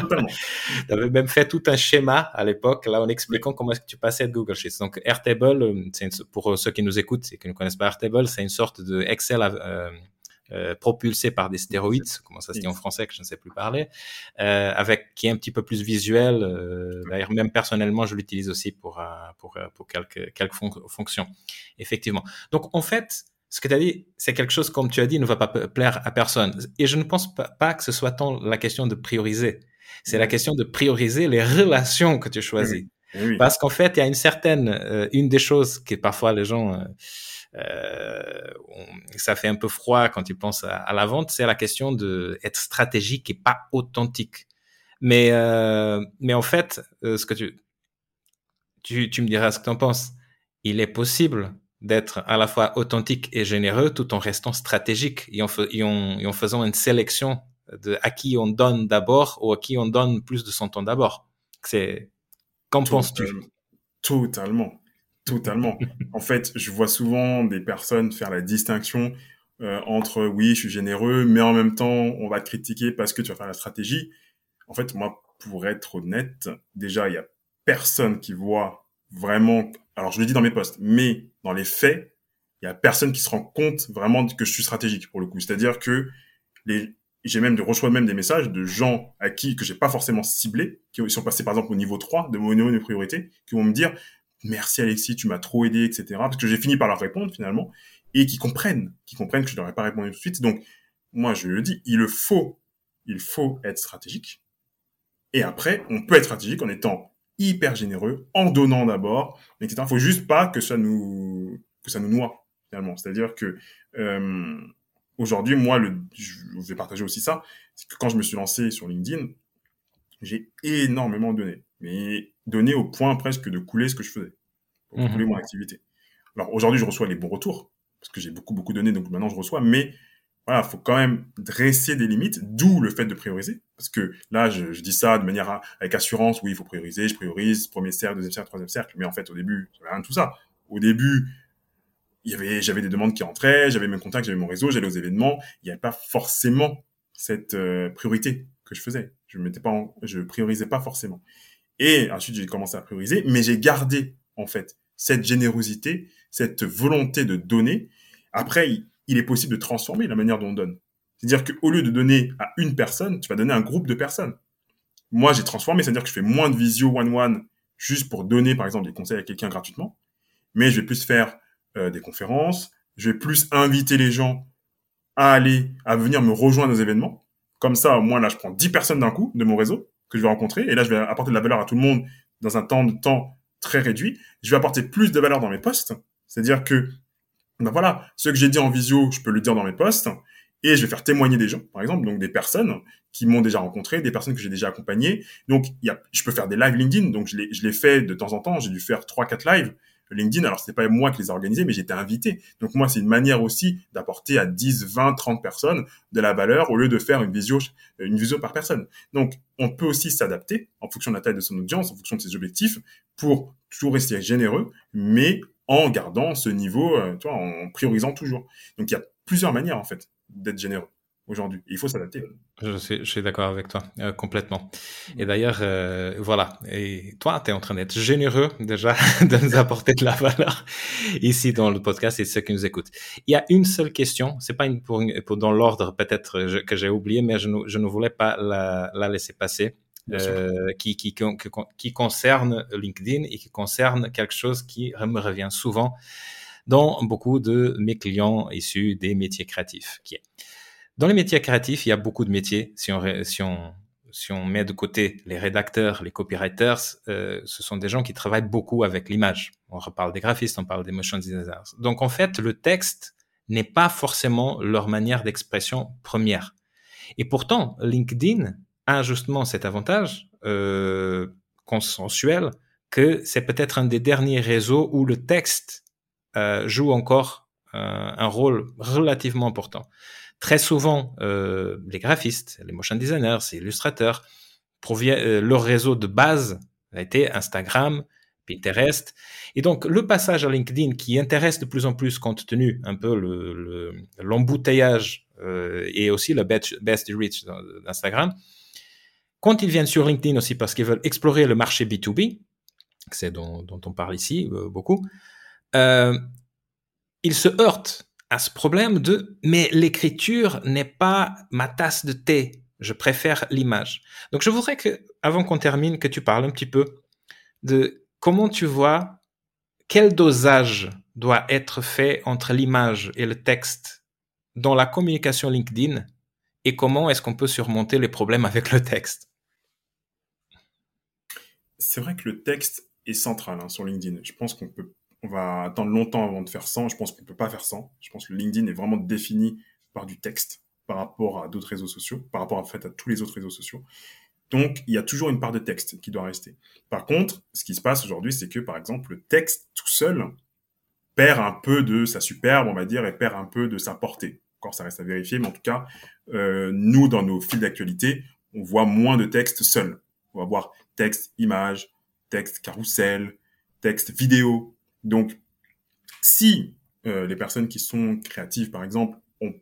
tu avais même fait tout un schéma à l'époque, là, en expliquant comment est-ce que tu passais de Google Sheets. Donc, Airtable, pour ceux qui nous écoutent et qui ne connaissent pas Airtable, c'est une sorte de Excel euh, propulsé par des stéroïdes, comment ça se dit en français que je ne sais plus parler, euh, avec qui est un petit peu plus visuel. Euh, D'ailleurs, même personnellement, je l'utilise aussi pour euh, pour euh, pour quelques quelques fonctions. Effectivement. Donc en fait, ce que tu as dit, c'est quelque chose, comme tu as dit, ne va pas plaire à personne. Et je ne pense pas, pas que ce soit tant la question de prioriser. C'est la question de prioriser les relations que tu choisis. Parce qu'en fait, il y a une certaine, une des choses que parfois les gens euh, ça fait un peu froid quand tu penses à, la vente, c'est la question de être stratégique et pas authentique. Mais, euh, mais en fait, euh, ce que tu, tu, tu me diras ce que tu en penses. Il est possible d'être à la fois authentique et généreux tout en restant stratégique et en, et en, et en faisant une sélection de à qui on donne d'abord ou à qui on donne plus de son temps d'abord. C'est qu'en penses-tu? Totalement. Totalement. en fait, je vois souvent des personnes faire la distinction euh, entre oui, je suis généreux, mais en même temps, on va te critiquer parce que tu vas faire la stratégie. En fait, moi, pour être honnête, déjà, il y a personne qui voit vraiment. Alors, je le dis dans mes posts, mais dans les faits, il y a personne qui se rend compte vraiment que je suis stratégique pour le coup. C'est-à-dire que j'ai même de reçois même des messages de gens à qui que j'ai pas forcément ciblé, qui sont passés par exemple au niveau 3 de mon niveau de priorité, qui vont me dire merci Alexis, tu m'as trop aidé, etc. Parce que j'ai fini par leur répondre finalement et qui comprennent, qui comprennent que je n'aurais pas répondu tout de suite. Donc moi je le dis, il le faut, il faut être stratégique. Et après, on peut être stratégique en étant hyper généreux, en donnant d'abord, etc. Il faut juste pas que ça nous que ça nous noie finalement. C'est-à-dire que euh, aujourd'hui, moi, le, je vais partager aussi ça, c'est que quand je me suis lancé sur LinkedIn, j'ai énormément donné, mais donné au point presque de couler ce que je faisais, de couler mhm. mon activité. Alors aujourd'hui, je reçois les bons retours parce que j'ai beaucoup beaucoup donné, donc maintenant je reçois, mais voilà, faut quand même dresser des limites, d'où le fait de prioriser. Parce que là, je, je dis ça de manière avec assurance, oui, il faut prioriser, je priorise, premier cercle, deuxième cercle, troisième cercle, mais en fait, au début, j'avais rien de tout ça. Au début, il y avait, j'avais des demandes qui entraient, j'avais mes contacts, j'avais mon réseau, j'allais aux événements, il n'y avait pas forcément cette euh, priorité que je faisais. Je mettais pas, en, je priorisais pas forcément. Et ensuite, j'ai commencé à prioriser, mais j'ai gardé en fait cette générosité, cette volonté de donner. Après, il est possible de transformer la manière dont on donne. C'est-à-dire qu'au lieu de donner à une personne, tu vas donner à un groupe de personnes. Moi, j'ai transformé, c'est-à-dire que je fais moins de visio one-one juste pour donner, par exemple, des conseils à quelqu'un gratuitement, mais je vais plus faire euh, des conférences, je vais plus inviter les gens à aller, à venir me rejoindre aux événements. Comme ça, au moins, là, je prends 10 personnes d'un coup de mon réseau que je vais rencontrer, et là, je vais apporter de la valeur à tout le monde dans un temps de temps très réduit. Je vais apporter plus de valeur dans mes posts, c'est-à-dire que ben voilà, ce que j'ai dit en visio, je peux le dire dans mes posts et je vais faire témoigner des gens, par exemple, donc des personnes qui m'ont déjà rencontré, des personnes que j'ai déjà accompagnées. Donc, y a, je peux faire des lives LinkedIn, donc je l'ai, je fait de temps en temps. J'ai dû faire trois, quatre lives LinkedIn. Alors, c'est pas moi qui les ai organisés, mais j'étais invité. Donc, moi, c'est une manière aussi d'apporter à 10, 20, 30 personnes de la valeur au lieu de faire une visio, une visio par personne. Donc, on peut aussi s'adapter en fonction de la taille de son audience, en fonction de ses objectifs pour toujours rester généreux, mais en gardant ce niveau, euh, tu en priorisant toujours. Donc il y a plusieurs manières en fait d'être généreux aujourd'hui. Il faut s'adapter. Je suis, je suis d'accord avec toi, euh, complètement. Et d'ailleurs, euh, voilà, et toi, tu es en train d'être généreux déjà de nous apporter de la valeur ici dans le podcast et ceux qui nous écoutent. Il y a une seule question, c'est pas une pour, pour dans l'ordre peut-être que j'ai oublié, mais je ne, je ne voulais pas la, la laisser passer. Euh, qui, qui, qui, concerne LinkedIn et qui concerne quelque chose qui me revient souvent dans beaucoup de mes clients issus des métiers créatifs. Qui est. Dans les métiers créatifs, il y a beaucoup de métiers. Si on, si on, si on met de côté les rédacteurs, les copywriters, euh, ce sont des gens qui travaillent beaucoup avec l'image. On reparle des graphistes, on parle des motion designers. Donc en fait, le texte n'est pas forcément leur manière d'expression première. Et pourtant, LinkedIn a justement cet avantage euh, consensuel que c'est peut-être un des derniers réseaux où le texte euh, joue encore euh, un rôle relativement important. Très souvent, euh, les graphistes, les motion designers, les illustrateurs, euh, leur réseau de base a été Instagram, Pinterest. Et donc, le passage à LinkedIn qui intéresse de plus en plus compte tenu un peu l'embouteillage le, euh, et aussi le best, best reach d'Instagram, quand ils viennent sur LinkedIn aussi parce qu'ils veulent explorer le marché B2B, c'est dont, dont, on parle ici euh, beaucoup, euh, ils se heurtent à ce problème de mais l'écriture n'est pas ma tasse de thé, je préfère l'image. Donc je voudrais que, avant qu'on termine, que tu parles un petit peu de comment tu vois quel dosage doit être fait entre l'image et le texte dans la communication LinkedIn et comment est-ce qu'on peut surmonter les problèmes avec le texte c'est vrai que le texte est central hein, sur LinkedIn. Je pense qu'on peut, on va attendre longtemps avant de faire 100. Je pense qu'on peut pas faire 100. Je pense que LinkedIn est vraiment défini par du texte par rapport à d'autres réseaux sociaux, par rapport en fait à tous les autres réseaux sociaux. Donc, il y a toujours une part de texte qui doit rester. Par contre, ce qui se passe aujourd'hui, c'est que, par exemple, le texte tout seul perd un peu de sa superbe, on va dire, et perd un peu de sa portée. Encore, ça reste à vérifier, mais en tout cas, euh, nous, dans nos fils d'actualité, on voit moins de texte seul. On va voir texte, image, texte carrousel, texte vidéo. Donc, si euh, les personnes qui sont créatives, par exemple, ont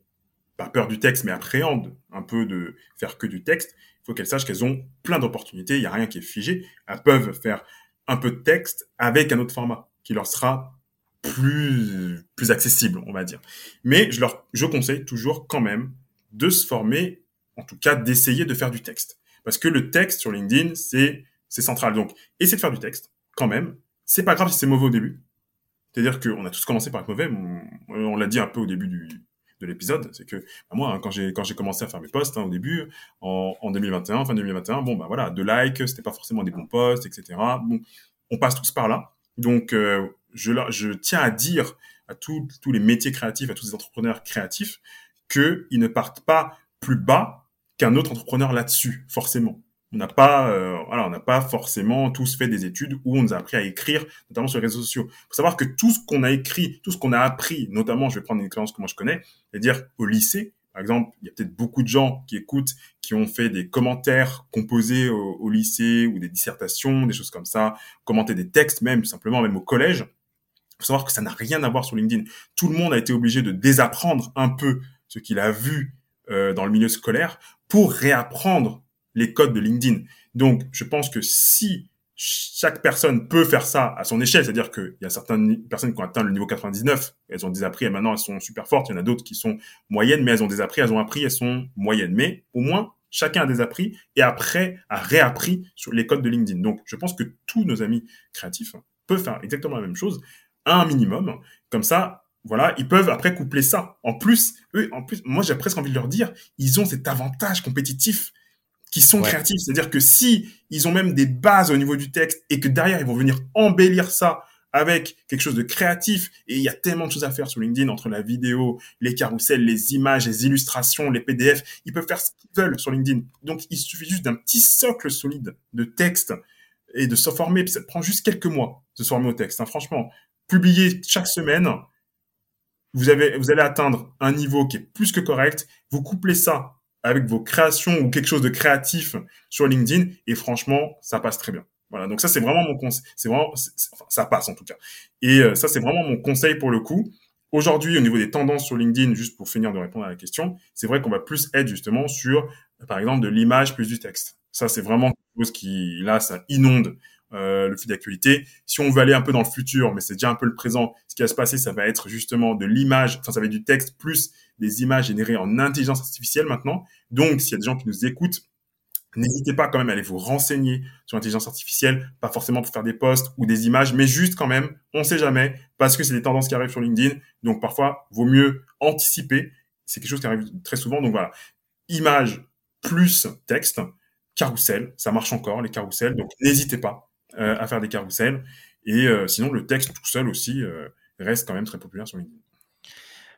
pas peur du texte, mais appréhendent un peu de faire que du texte, il faut qu'elles sachent qu'elles ont plein d'opportunités. Il n'y a rien qui est figé. Elles peuvent faire un peu de texte avec un autre format qui leur sera plus plus accessible, on va dire. Mais je leur je conseille toujours quand même de se former, en tout cas d'essayer de faire du texte. Parce que le texte sur LinkedIn, c'est, c'est central. Donc, essayez de faire du texte, quand même. C'est pas grave si c'est mauvais au début. C'est-à-dire qu'on a tous commencé par être mauvais. On, l'a dit un peu au début de l'épisode. C'est que, bah, moi, hein, quand j'ai, commencé à faire mes posts, hein, au début, en, en 2021, fin 2021, bon, bah voilà, de likes, c'était pas forcément des bons posts, etc. Bon, on passe tous par là. Donc, euh, je, je tiens à dire à tous, tous les métiers créatifs, à tous les entrepreneurs créatifs, qu'ils ne partent pas plus bas qu'un autre entrepreneur là-dessus, forcément. On n'a pas, euh, voilà, on n'a pas forcément tous fait des études où on nous a appris à écrire, notamment sur les réseaux sociaux. Faut savoir que tout ce qu'on a écrit, tout ce qu'on a appris, notamment, je vais prendre une expérience que moi je connais, c'est-à-dire au lycée, par exemple, il y a peut-être beaucoup de gens qui écoutent, qui ont fait des commentaires composés au, lycée ou des dissertations, des choses comme ça, commenter des textes même, simplement, même au collège. Faut savoir que ça n'a rien à voir sur LinkedIn. Tout le monde a été obligé de désapprendre un peu ce qu'il a vu euh, dans le milieu scolaire pour réapprendre les codes de LinkedIn. Donc, je pense que si chaque personne peut faire ça à son échelle, c'est-à-dire qu'il y a certaines personnes qui ont atteint le niveau 99, elles ont des appris et maintenant elles sont super fortes, il y en a d'autres qui sont moyennes, mais elles ont des appris, elles ont appris, elles sont moyennes. Mais au moins, chacun a des appris et après a réappris sur les codes de LinkedIn. Donc, je pense que tous nos amis créatifs peuvent faire exactement la même chose, à un minimum. Comme ça, voilà, ils peuvent après coupler ça. En plus, eux, en plus, moi j'ai presque envie de leur dire, ils ont cet avantage compétitif qui sont créatifs. C'est-à-dire que si ils ont même des bases au niveau du texte et que derrière ils vont venir embellir ça avec quelque chose de créatif et il y a tellement de choses à faire sur LinkedIn entre la vidéo, les carousels, les images, les illustrations, les PDF, ils peuvent faire ce qu'ils veulent sur LinkedIn. Donc il suffit juste d'un petit socle solide de texte et de se former, puis ça prend juste quelques mois de se former au texte. Hein. Franchement, publier chaque semaine, vous avez vous allez atteindre un niveau qui est plus que correct. Vous couplez ça avec vos créations ou quelque chose de créatif sur LinkedIn et franchement, ça passe très bien. Voilà, donc ça c'est vraiment mon conseil, c'est vraiment ça passe en tout cas. Et euh, ça c'est vraiment mon conseil pour le coup. Aujourd'hui, au niveau des tendances sur LinkedIn, juste pour finir de répondre à la question, c'est vrai qu'on va plus être justement sur par exemple de l'image plus du texte. Ça c'est vraiment quelque chose qui là ça inonde euh, le flux d'actualité. Si on veut aller un peu dans le futur, mais c'est déjà un peu le présent, ce qui va se passer, ça va être justement de l'image, enfin ça va être du texte plus des images générées en intelligence artificielle maintenant. Donc, s'il y a des gens qui nous écoutent, n'hésitez pas quand même à aller vous renseigner sur l'intelligence artificielle, pas forcément pour faire des posts ou des images, mais juste quand même, on sait jamais, parce que c'est des tendances qui arrivent sur LinkedIn. Donc, parfois, vaut mieux anticiper. C'est quelque chose qui arrive très souvent. Donc, voilà. Image plus texte, carrousel, ça marche encore, les carousels. Donc, n'hésitez pas à faire des carousels. Et euh, sinon, le texte tout seul aussi euh, reste quand même très populaire sur LinkedIn.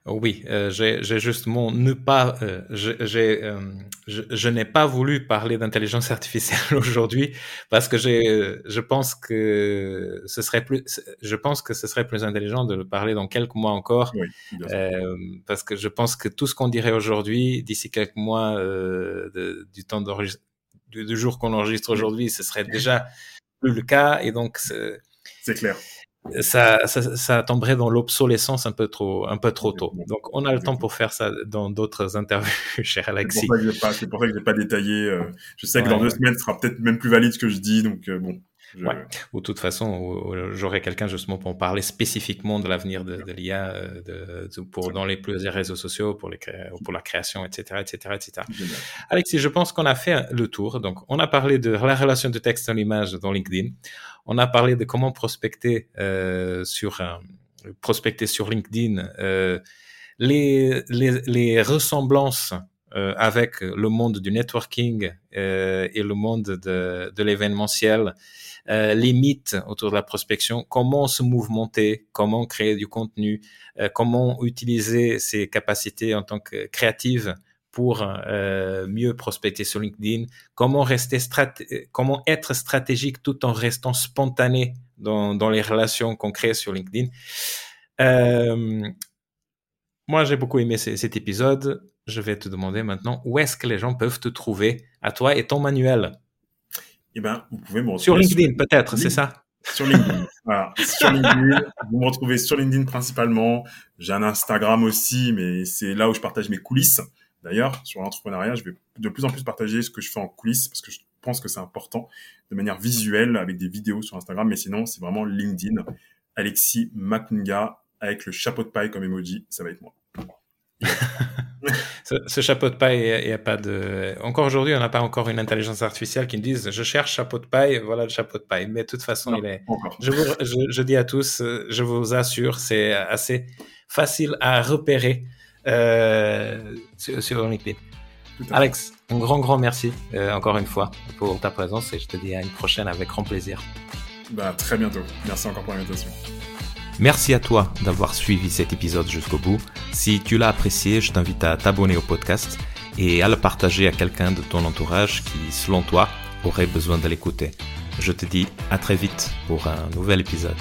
Oui, euh, j'ai justement ne pas, euh, j'ai, euh, je, je n'ai pas voulu parler d'intelligence artificielle aujourd'hui parce que j'ai, je pense que ce serait plus, je pense que ce serait plus intelligent de le parler dans quelques mois encore, oui, parce que je pense que tout ce qu'on dirait aujourd'hui, d'ici quelques mois de, du temps du, du, jour qu'on enregistre aujourd'hui, ce serait déjà plus le cas et donc c'est clair ça, ça, ça, tomberait dans l'obsolescence un peu trop, un peu trop tôt. Donc, on a le temps pour faire ça dans d'autres interviews, cher Alexis. C'est pour ça que je n'ai pas, détaillé. Euh, je sais que dans deux semaines, ce sera peut-être même plus valide ce que je dis. Donc, euh, Ouais. Ou de toute façon, j'aurai quelqu'un justement pour parler spécifiquement de l'avenir de, de l'IA euh, de, pour dans les plusieurs réseaux sociaux, pour les pour la création, etc., etc., etc. Alexis, je pense qu'on a fait le tour. Donc, on a parlé de la relation de texte en image dans LinkedIn. On a parlé de comment prospecter euh, sur prospecter sur LinkedIn, euh, les, les, les ressemblances euh, avec le monde du networking euh, et le monde de, de l'événementiel, euh, les mythes autour de la prospection, comment se mouvementer, comment créer du contenu, euh, comment utiliser ses capacités en tant que créative pour euh, mieux prospecter sur LinkedIn, comment rester comment être stratégique tout en restant spontané dans, dans les relations qu'on crée sur LinkedIn? Euh, moi, j'ai beaucoup aimé cet épisode. Je vais te demander maintenant où est-ce que les gens peuvent te trouver à toi et ton manuel? Eh ben, vous pouvez me sur LinkedIn, peut-être, c'est ça? Sur LinkedIn. voilà. Sur LinkedIn, vous me retrouvez sur LinkedIn principalement. J'ai un Instagram aussi, mais c'est là où je partage mes coulisses. D'ailleurs, sur l'entrepreneuriat, je vais de plus en plus partager ce que je fais en coulisses parce que je pense que c'est important de manière visuelle avec des vidéos sur Instagram. Mais sinon, c'est vraiment LinkedIn. Alexis Makunga avec le chapeau de paille comme emoji, ça va être moi. ce, chapeau de paille, il n'y a, pas de. Encore aujourd'hui, on n'a pas encore une intelligence artificielle qui nous dise je cherche chapeau de paille, voilà le chapeau de paille. Mais de toute façon, il est. Je, vous, je, dis à tous, je vous assure, c'est assez facile à repérer euh, sur, LinkedIn. Alex, un grand, grand merci euh, encore une fois pour ta présence et je te dis à une prochaine avec grand plaisir. Bah, très bientôt. Merci encore pour l'invitation. Merci à toi d'avoir suivi cet épisode jusqu'au bout. Si tu l'as apprécié, je t'invite à t'abonner au podcast et à le partager à quelqu'un de ton entourage qui, selon toi, aurait besoin de l'écouter. Je te dis à très vite pour un nouvel épisode.